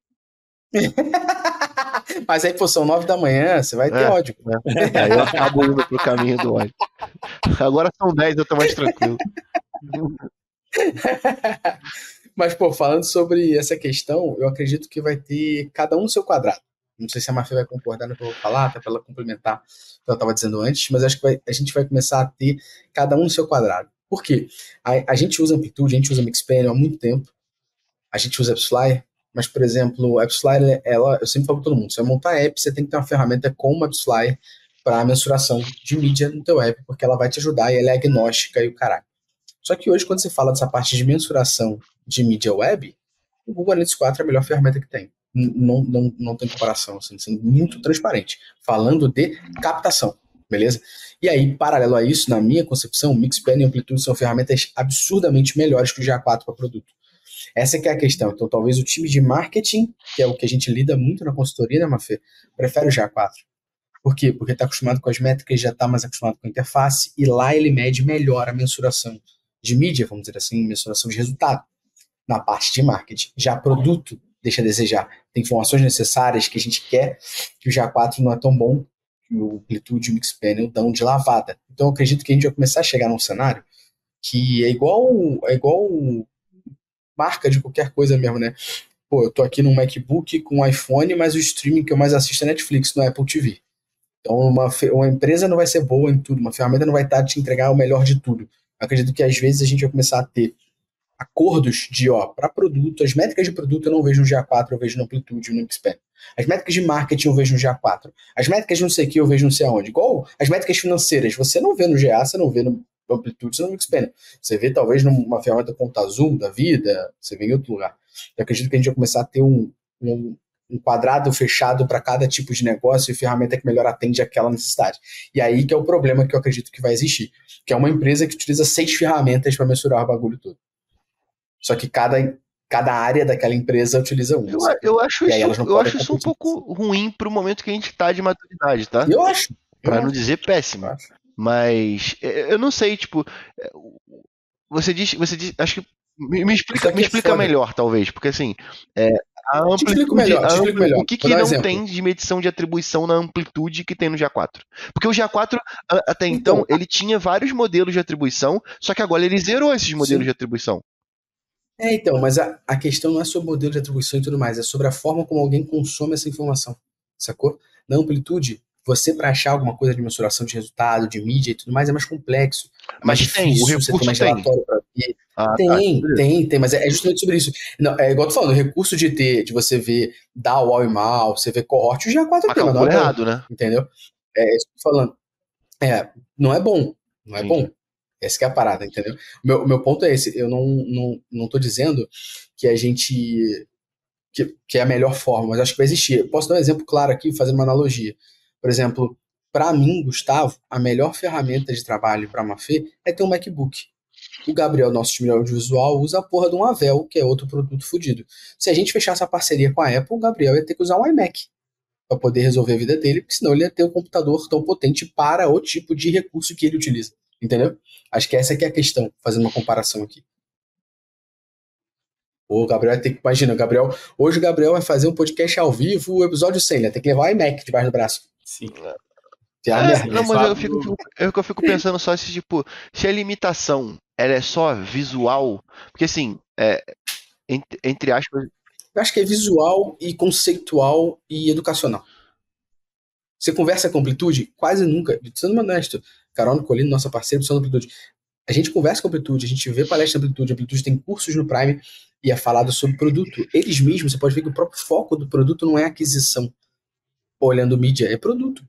Mas aí, pô, são nove da manhã, você vai ter é, ódio. É. Aí eu acabo indo pro caminho do ódio. Agora são dez, eu tô mais tranquilo. Mas, pô, falando sobre essa questão, eu acredito que vai ter cada um seu quadrado. Não sei se a Mafia vai concordar no que eu vou falar, até para ela complementar o que eu estava dizendo antes, mas acho que vai, a gente vai começar a ter cada um seu quadrado. Por quê? A, a gente usa Amplitude, a gente usa Mixpanel há muito tempo, a gente usa AppsFlyer, mas, por exemplo, o AppsFlyer, ela, eu sempre falo para todo mundo, você vai montar app, você tem que ter uma ferramenta como o AppsFlyer para mensuração de mídia no teu app, porque ela vai te ajudar e ela é agnóstica e o caralho. Só que hoje, quando você fala dessa parte de mensuração de mídia web, o Google Analytics 4 é a melhor ferramenta que tem. não, não, não tem comparação, assim, sendo muito transparente, falando de captação, beleza? E aí, paralelo a isso, na minha concepção, Mixpen e Amplitude são ferramentas absurdamente melhores que o GA4 para produto. Essa é que é a questão. Então, talvez o time de marketing, que é o que a gente lida muito na consultoria, né, Mafê, prefere o GA4. Por quê? Porque está acostumado com as métricas, já está mais acostumado com a interface, e lá ele mede melhor a mensuração de mídia, vamos dizer assim, mensuração de resultado, na parte de marketing. Já produto deixa a desejar. Tem informações necessárias que a gente quer, que o GA4 não é tão bom, que o Amplitude e o Mixpanel dão de lavada. Então, eu acredito que a gente vai começar a chegar num cenário que é igual, é igual marca de qualquer coisa mesmo, né? Pô, eu tô aqui num MacBook com iPhone, mas o streaming que eu mais assisto é Netflix, no Apple TV. Então, uma, uma empresa não vai ser boa em tudo, uma ferramenta não vai estar te entregar o melhor de tudo. Eu acredito que às vezes a gente vai começar a ter acordos de, ó, para produto, as métricas de produto eu não vejo no GA4, eu vejo no Amplitude, no Xpen. As métricas de marketing eu vejo no GA4. As métricas de não sei o que eu vejo não sei aonde. Igual as métricas financeiras, você não vê no GA, você não vê no Amplitude, você não vê no Xpen. Você vê talvez numa ferramenta conta Zoom da vida, você vê em outro lugar. Eu acredito que a gente vai começar a ter um, um, um quadrado fechado para cada tipo de negócio e ferramenta que melhor atende aquela necessidade. E aí que é o problema que eu acredito que vai existir, que é uma empresa que utiliza seis ferramentas para mensurar o bagulho todo. Só que cada, cada área daquela empresa utiliza uma. Eu, eu acho isso, eu acho isso um pouco ruim para o momento que a gente está de maturidade, tá? Eu acho. Para não dizer péssimo. Mas eu não sei, tipo, você diz, você diz, acho que me, me explica, me é explica melhor, talvez, porque assim, é, a amplitude, melhor, a melhor. o que, que não exemplo. tem de medição de atribuição na amplitude que tem no GA4? Porque o GA4, até então, então ele tinha vários modelos de atribuição, só que agora ele zerou esses modelos sim. de atribuição. É, então, mas a, a questão não é sobre o modelo de atribuição e tudo mais, é sobre a forma como alguém consome essa informação, sacou? Na amplitude, você para achar alguma coisa de mensuração de resultado, de mídia e tudo mais, é mais complexo. É mais mas difícil, tem, o recurso você tem mais relatório para ver. Ah, tá, tem, tá. tem, tem, mas é justamente sobre isso. Não, é igual eu tô falando, o recurso de ter, de você ver DAO, e mal, você ver cohort, já é quatro temas. Não é errado, né? Entendeu? É isso que eu tô falando. É, não é bom, não é Sim. bom. Essa é a parada, entendeu? O meu, meu ponto é esse. Eu não, não, não tô dizendo que a gente. Que, que é a melhor forma, mas acho que vai existir. Posso dar um exemplo claro aqui, fazendo uma analogia. Por exemplo, para mim, Gustavo, a melhor ferramenta de trabalho para uma Fê é ter um MacBook. O Gabriel, nosso time audiovisual, usa a porra de um Avel, que é outro produto fodido. Se a gente fechasse a parceria com a Apple, o Gabriel ia ter que usar um iMac para poder resolver a vida dele, porque senão ele ia ter um computador tão potente para o tipo de recurso que ele utiliza. Entendeu? Acho que essa que é a questão, fazendo uma comparação aqui. O Gabriel ter que. Imagina, o Gabriel. Hoje o Gabriel vai fazer um podcast ao vivo, o episódio 100, né? Tem que levar o iMac debaixo do braço. Sim. É, é, não, mas eu fico, eu, eu fico pensando só se, tipo, se a limitação ela é só visual, porque assim, é, entre, entre aspas. Eu acho que é visual e conceitual e educacional. Você conversa com amplitude? Quase nunca. Sendo honesto, Carol Nicolino, nossa parceira do Amplitude. A gente conversa com a Amplitude, a gente vê palestra da Amplitude, a Amplitude tem cursos no Prime e é falado sobre produto. Eles mesmos, você pode ver que o próprio foco do produto não é aquisição. Olhando mídia, é produto.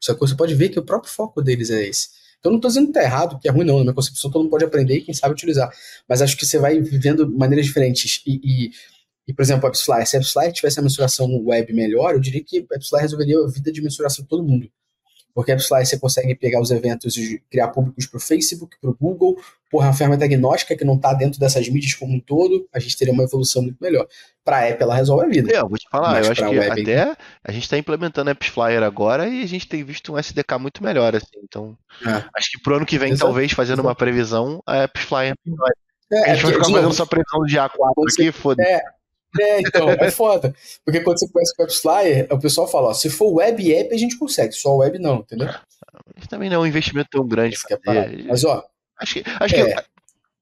Você pode ver que o próprio foco deles é esse. Então não estou dizendo que está errado, que é ruim não, na minha concepção todo mundo pode aprender e quem sabe utilizar. Mas acho que você vai vivendo maneiras diferentes. E, e, e por exemplo, o AppsFly, se a AppsFly tivesse a mensuração web melhor, eu diria que a AppsFly resolveria a vida de mensuração de todo mundo. Porque a AppsFly você consegue pegar os eventos e criar públicos para o Facebook, para o Google, porra, é uma ferramenta agnóstica que não está dentro dessas mídias como um todo, a gente teria uma evolução muito melhor. Para a app, ela resolve a vida. É, eu vou te falar, eu acho que web, até a gente está implementando a AppsFlyer agora e a gente tem visto um SDK muito melhor, assim, então é. acho que pro ano que vem, Exato. talvez, fazendo Exato. uma previsão, a AppsFlyer é, a gente vai ficar fazendo só previsão de A4 aqui, foda-se. É, é, então, é foda. Porque quando você conhece o WebFlyer, o pessoal fala, ó, se for web app, a gente consegue, só web não, entendeu? Também não é um investimento tão grande. É Mas, ó. Acho que, acho é. que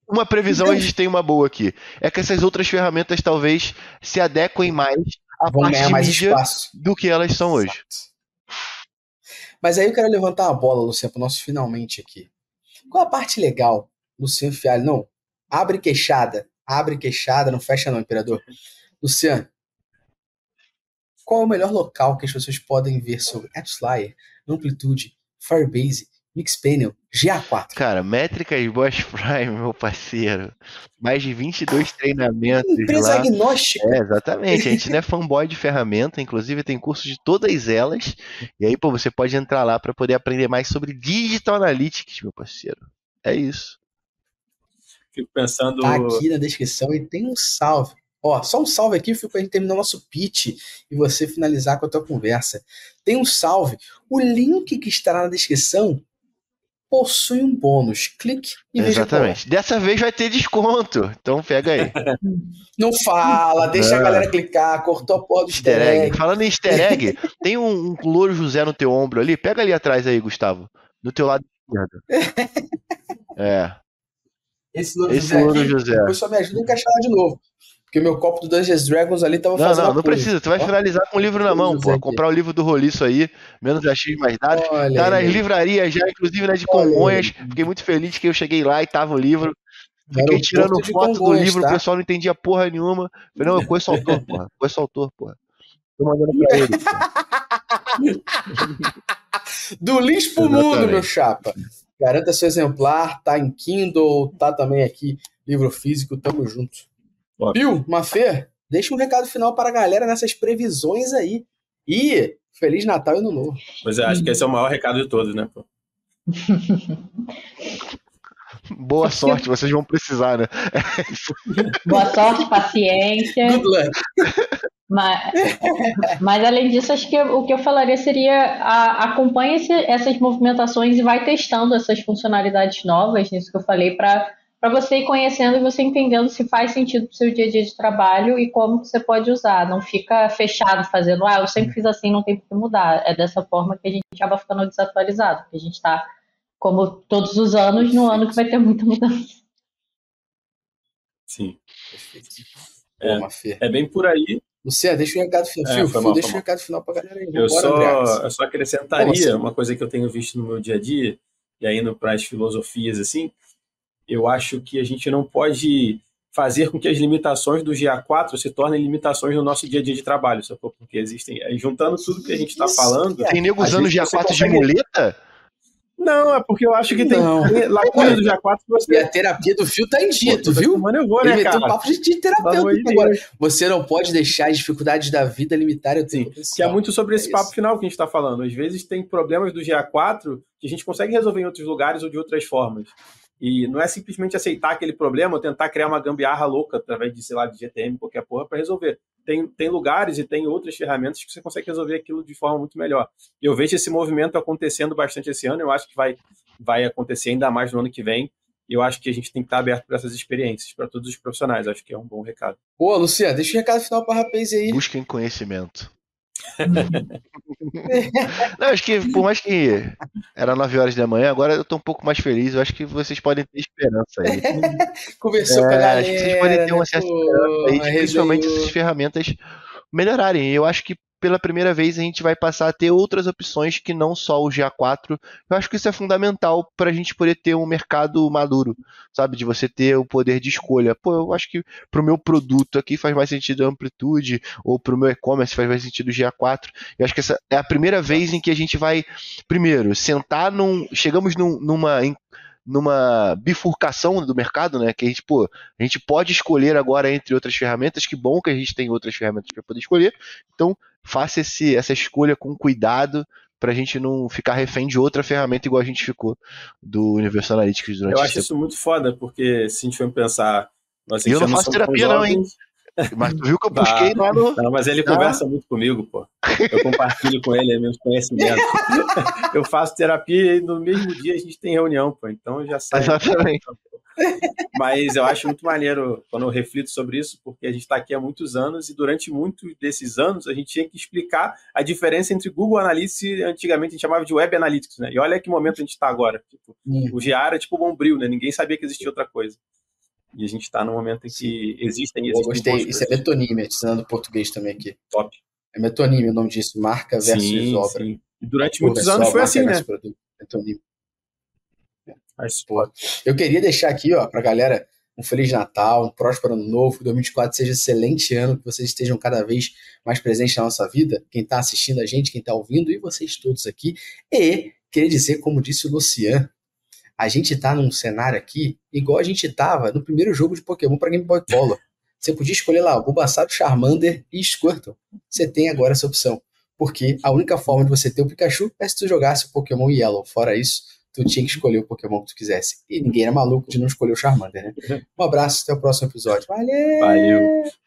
uma previsão então, a gente tem uma boa aqui. É que essas outras ferramentas talvez se adequem mais à Vão parte mais mídia espaço. do que elas são hoje. Mas aí eu quero levantar a bola, Luciano, para o nosso finalmente aqui. Qual a parte legal, Luciano Fialho? Não, abre queixada, abre queixada, não fecha não, imperador. Luciano, qual é o melhor local que as pessoas podem ver sobre AppsFlyer, Amplitude, Firebase, Mixpanel GA4. Cara, métricas Boss Prime, meu parceiro. Mais de 22 treinamentos Empresa lá. agnóstica. É, exatamente. A gente não é fanboy de ferramenta, inclusive tem cursos de todas elas. E aí, pô, você pode entrar lá para poder aprender mais sobre Digital Analytics, meu parceiro. É isso. Fico pensando. Tá aqui na descrição e tem um salve. Ó, só um salve aqui, fico pra gente terminar o nosso pitch e você finalizar com a tua conversa. Tem um salve. O link que estará na descrição possui um bônus. Clique e veja qual. Exatamente. Dessa vez vai ter desconto. Então pega aí. Não fala, deixa a Não. galera clicar, cortou a porra do Easter easter egg. egg. Falando em easter egg, tem um, um louro José no teu ombro ali. Pega ali atrás aí, Gustavo. No teu lado esquerdo. É. Esse louro Esse José louro aqui, José. depois só me ajuda a encaixar lá de novo. Porque meu copo do Dungeons Dragons ali tava Não, fazendo não, não coisa. precisa. Tu vai finalizar com o livro na mão, José pô. aqui. Comprar o livro do Roliço aí, menos a X mais dados. Olha Tá nas aí. livrarias já, inclusive na de Olha aí. Congonhas. Fiquei muito feliz que eu cheguei lá e tava o livro. Fiquei tirando de foto do Congonhas, livro, tá? o pessoal não entendia porra nenhuma. Falei, não, eu conheço o autor, porra. Conheço o autor, porra. Tô mandando pra ele. Do lixo pro mundo, meu chapa. Garanta seu exemplar, tá em Kindle, tá também aqui, livro físico, tamo junto. Bill, Mafê, deixa um recado final para a galera nessas previsões aí. E Feliz Natal e Ano Novo. Pois é, acho que esse é o maior recado de todos, né? Boa sorte, vocês vão precisar, né? Boa sorte, paciência. Good luck. Mas, mas além disso, acho que o que eu falaria seria a, acompanhe esse- essas movimentações e vai testando essas funcionalidades novas, nisso que eu falei, para você ir conhecendo e você entendendo se faz sentido para o seu dia a dia de trabalho e como você pode usar. Não fica fechado fazendo, ah, eu sempre fiz assim, não tem por que mudar. É dessa forma que a gente acaba ficando desatualizado, porque a gente está, como todos os anos, no ano que vai ter muita mudança. Sim. É. É bem por aí. Luciano, deixa o recado final. É, Fio, mal, deixa o recado final pra galera aí. Eu Vambora, só, eu só acrescentaria assim? uma coisa que eu tenho visto no meu dia a dia, e aí indo para as filosofias assim, eu acho que a gente não pode fazer com que as limitações do GA4 se tornem limitações no nosso dia a dia de trabalho, sacou? Porque existem, juntando tudo que a gente está falando, Tem nego usando você GA4 de muleta? Não, é porque eu acho que tem Não. tem lacunas do GA4 que E você. a terapia do Fio tá em dia, tu viu? semana eu vou, Ele né, um cara? papo de, terapeuta agora. Deus. Você não pode deixar as dificuldades da vida limitarem o teu Que é muito sobre esse É papo isso. final que a gente está falando. Às vezes tem problemas do GA4 que a gente consegue resolver em outros lugares ou de outras formas. E não é simplesmente aceitar aquele problema ou tentar criar uma gambiarra louca através de, sei lá, de GTM, qualquer porra, para resolver. Tem, tem lugares e tem outras ferramentas que você consegue resolver aquilo de forma muito melhor. Eu vejo esse movimento acontecendo bastante esse ano. Eu acho que vai, vai acontecer ainda mais no ano que vem. E eu acho que a gente tem que estar aberto para essas experiências, para todos os profissionais. Acho que é um bom recado. Pô, Luciano, deixa o recado final pra rapaz aí. Busquem conhecimento. Não, acho que por mais que era 9 horas da manhã, agora eu tô um pouco mais feliz. Eu acho que vocês podem ter esperança aí. Conversou com a É, galera. acho que vocês podem ter uma né? certa Pô, esperança aí, principalmente resenhou. essas ferramentas melhorarem. Eu acho que pela primeira vez a gente vai passar a ter outras opções que não só o GA4. Eu acho que isso é fundamental para a gente poder ter um mercado maduro, sabe? De você ter o poder de escolha. Pô, eu acho que para o meu produto aqui faz mais sentido a amplitude, ou para o meu e-commerce faz mais sentido o GA4. Eu acho que essa é a primeira vez em que a gente vai, primeiro, sentar num. Chegamos num- numa. numa bifurcação do mercado, né? Que a gente, pô, a gente pode escolher agora entre outras ferramentas. Que bom que a gente tem outras ferramentas para poder escolher. Então, faça esse, essa escolha com cuidado para a gente não ficar refém de outra ferramenta igual a gente ficou do Universal Analytics durante Eu acho isso muito foda, porque se a gente for pensar. Nós E eu não faço terapia, não, hein? jovens, tempo. Mas tu viu que eu busquei lá no. Não, mas ele Ah. conversa muito comigo, pô. Eu compartilho com ele meus conhecimentos. Eu faço terapia e no mesmo dia a gente tem reunião, pô. Então já sai. Exatamente. Mas eu acho muito maneiro quando eu reflito sobre isso, porque a gente está aqui há muitos anos e durante muitos desses anos a gente tinha que explicar a diferença entre Google Analytics e antigamente a gente chamava de Web Analytics, né? E olha que momento a gente está agora. Tipo, Hum. o GA era tipo bombril, né? Ninguém sabia que existia outra coisa. E a gente está no momento em que existem e Eu gostei. Isso é metonímia, ensinando português também aqui. top. É metonímia o nome disso, marca versus Sim, obra. sim. E durante muitos anos foi assim, né? Metonímia. Pô, Eu queria deixar aqui, ó, pra galera um Feliz Natal, um próspero ano novo, que 2024 seja um excelente ano, que vocês estejam cada vez mais presentes na nossa vida, quem está assistindo a gente, quem está ouvindo, e vocês todos aqui, e queria dizer, como disse o Lucian, a gente tá num cenário aqui igual a gente tava no primeiro jogo de Pokémon para Game Boy Color. Você podia escolher lá o Bulbasaur, Charmander e Squirtle. Você tem agora essa opção. Porque a única forma de você ter o Pikachu é se tu jogasse o Pokémon Yellow. Fora isso, tu tinha que escolher o Pokémon que tu quisesse. E ninguém era maluco de não escolher o Charmander, né? Um abraço, até o próximo episódio. Valeu! Valeu!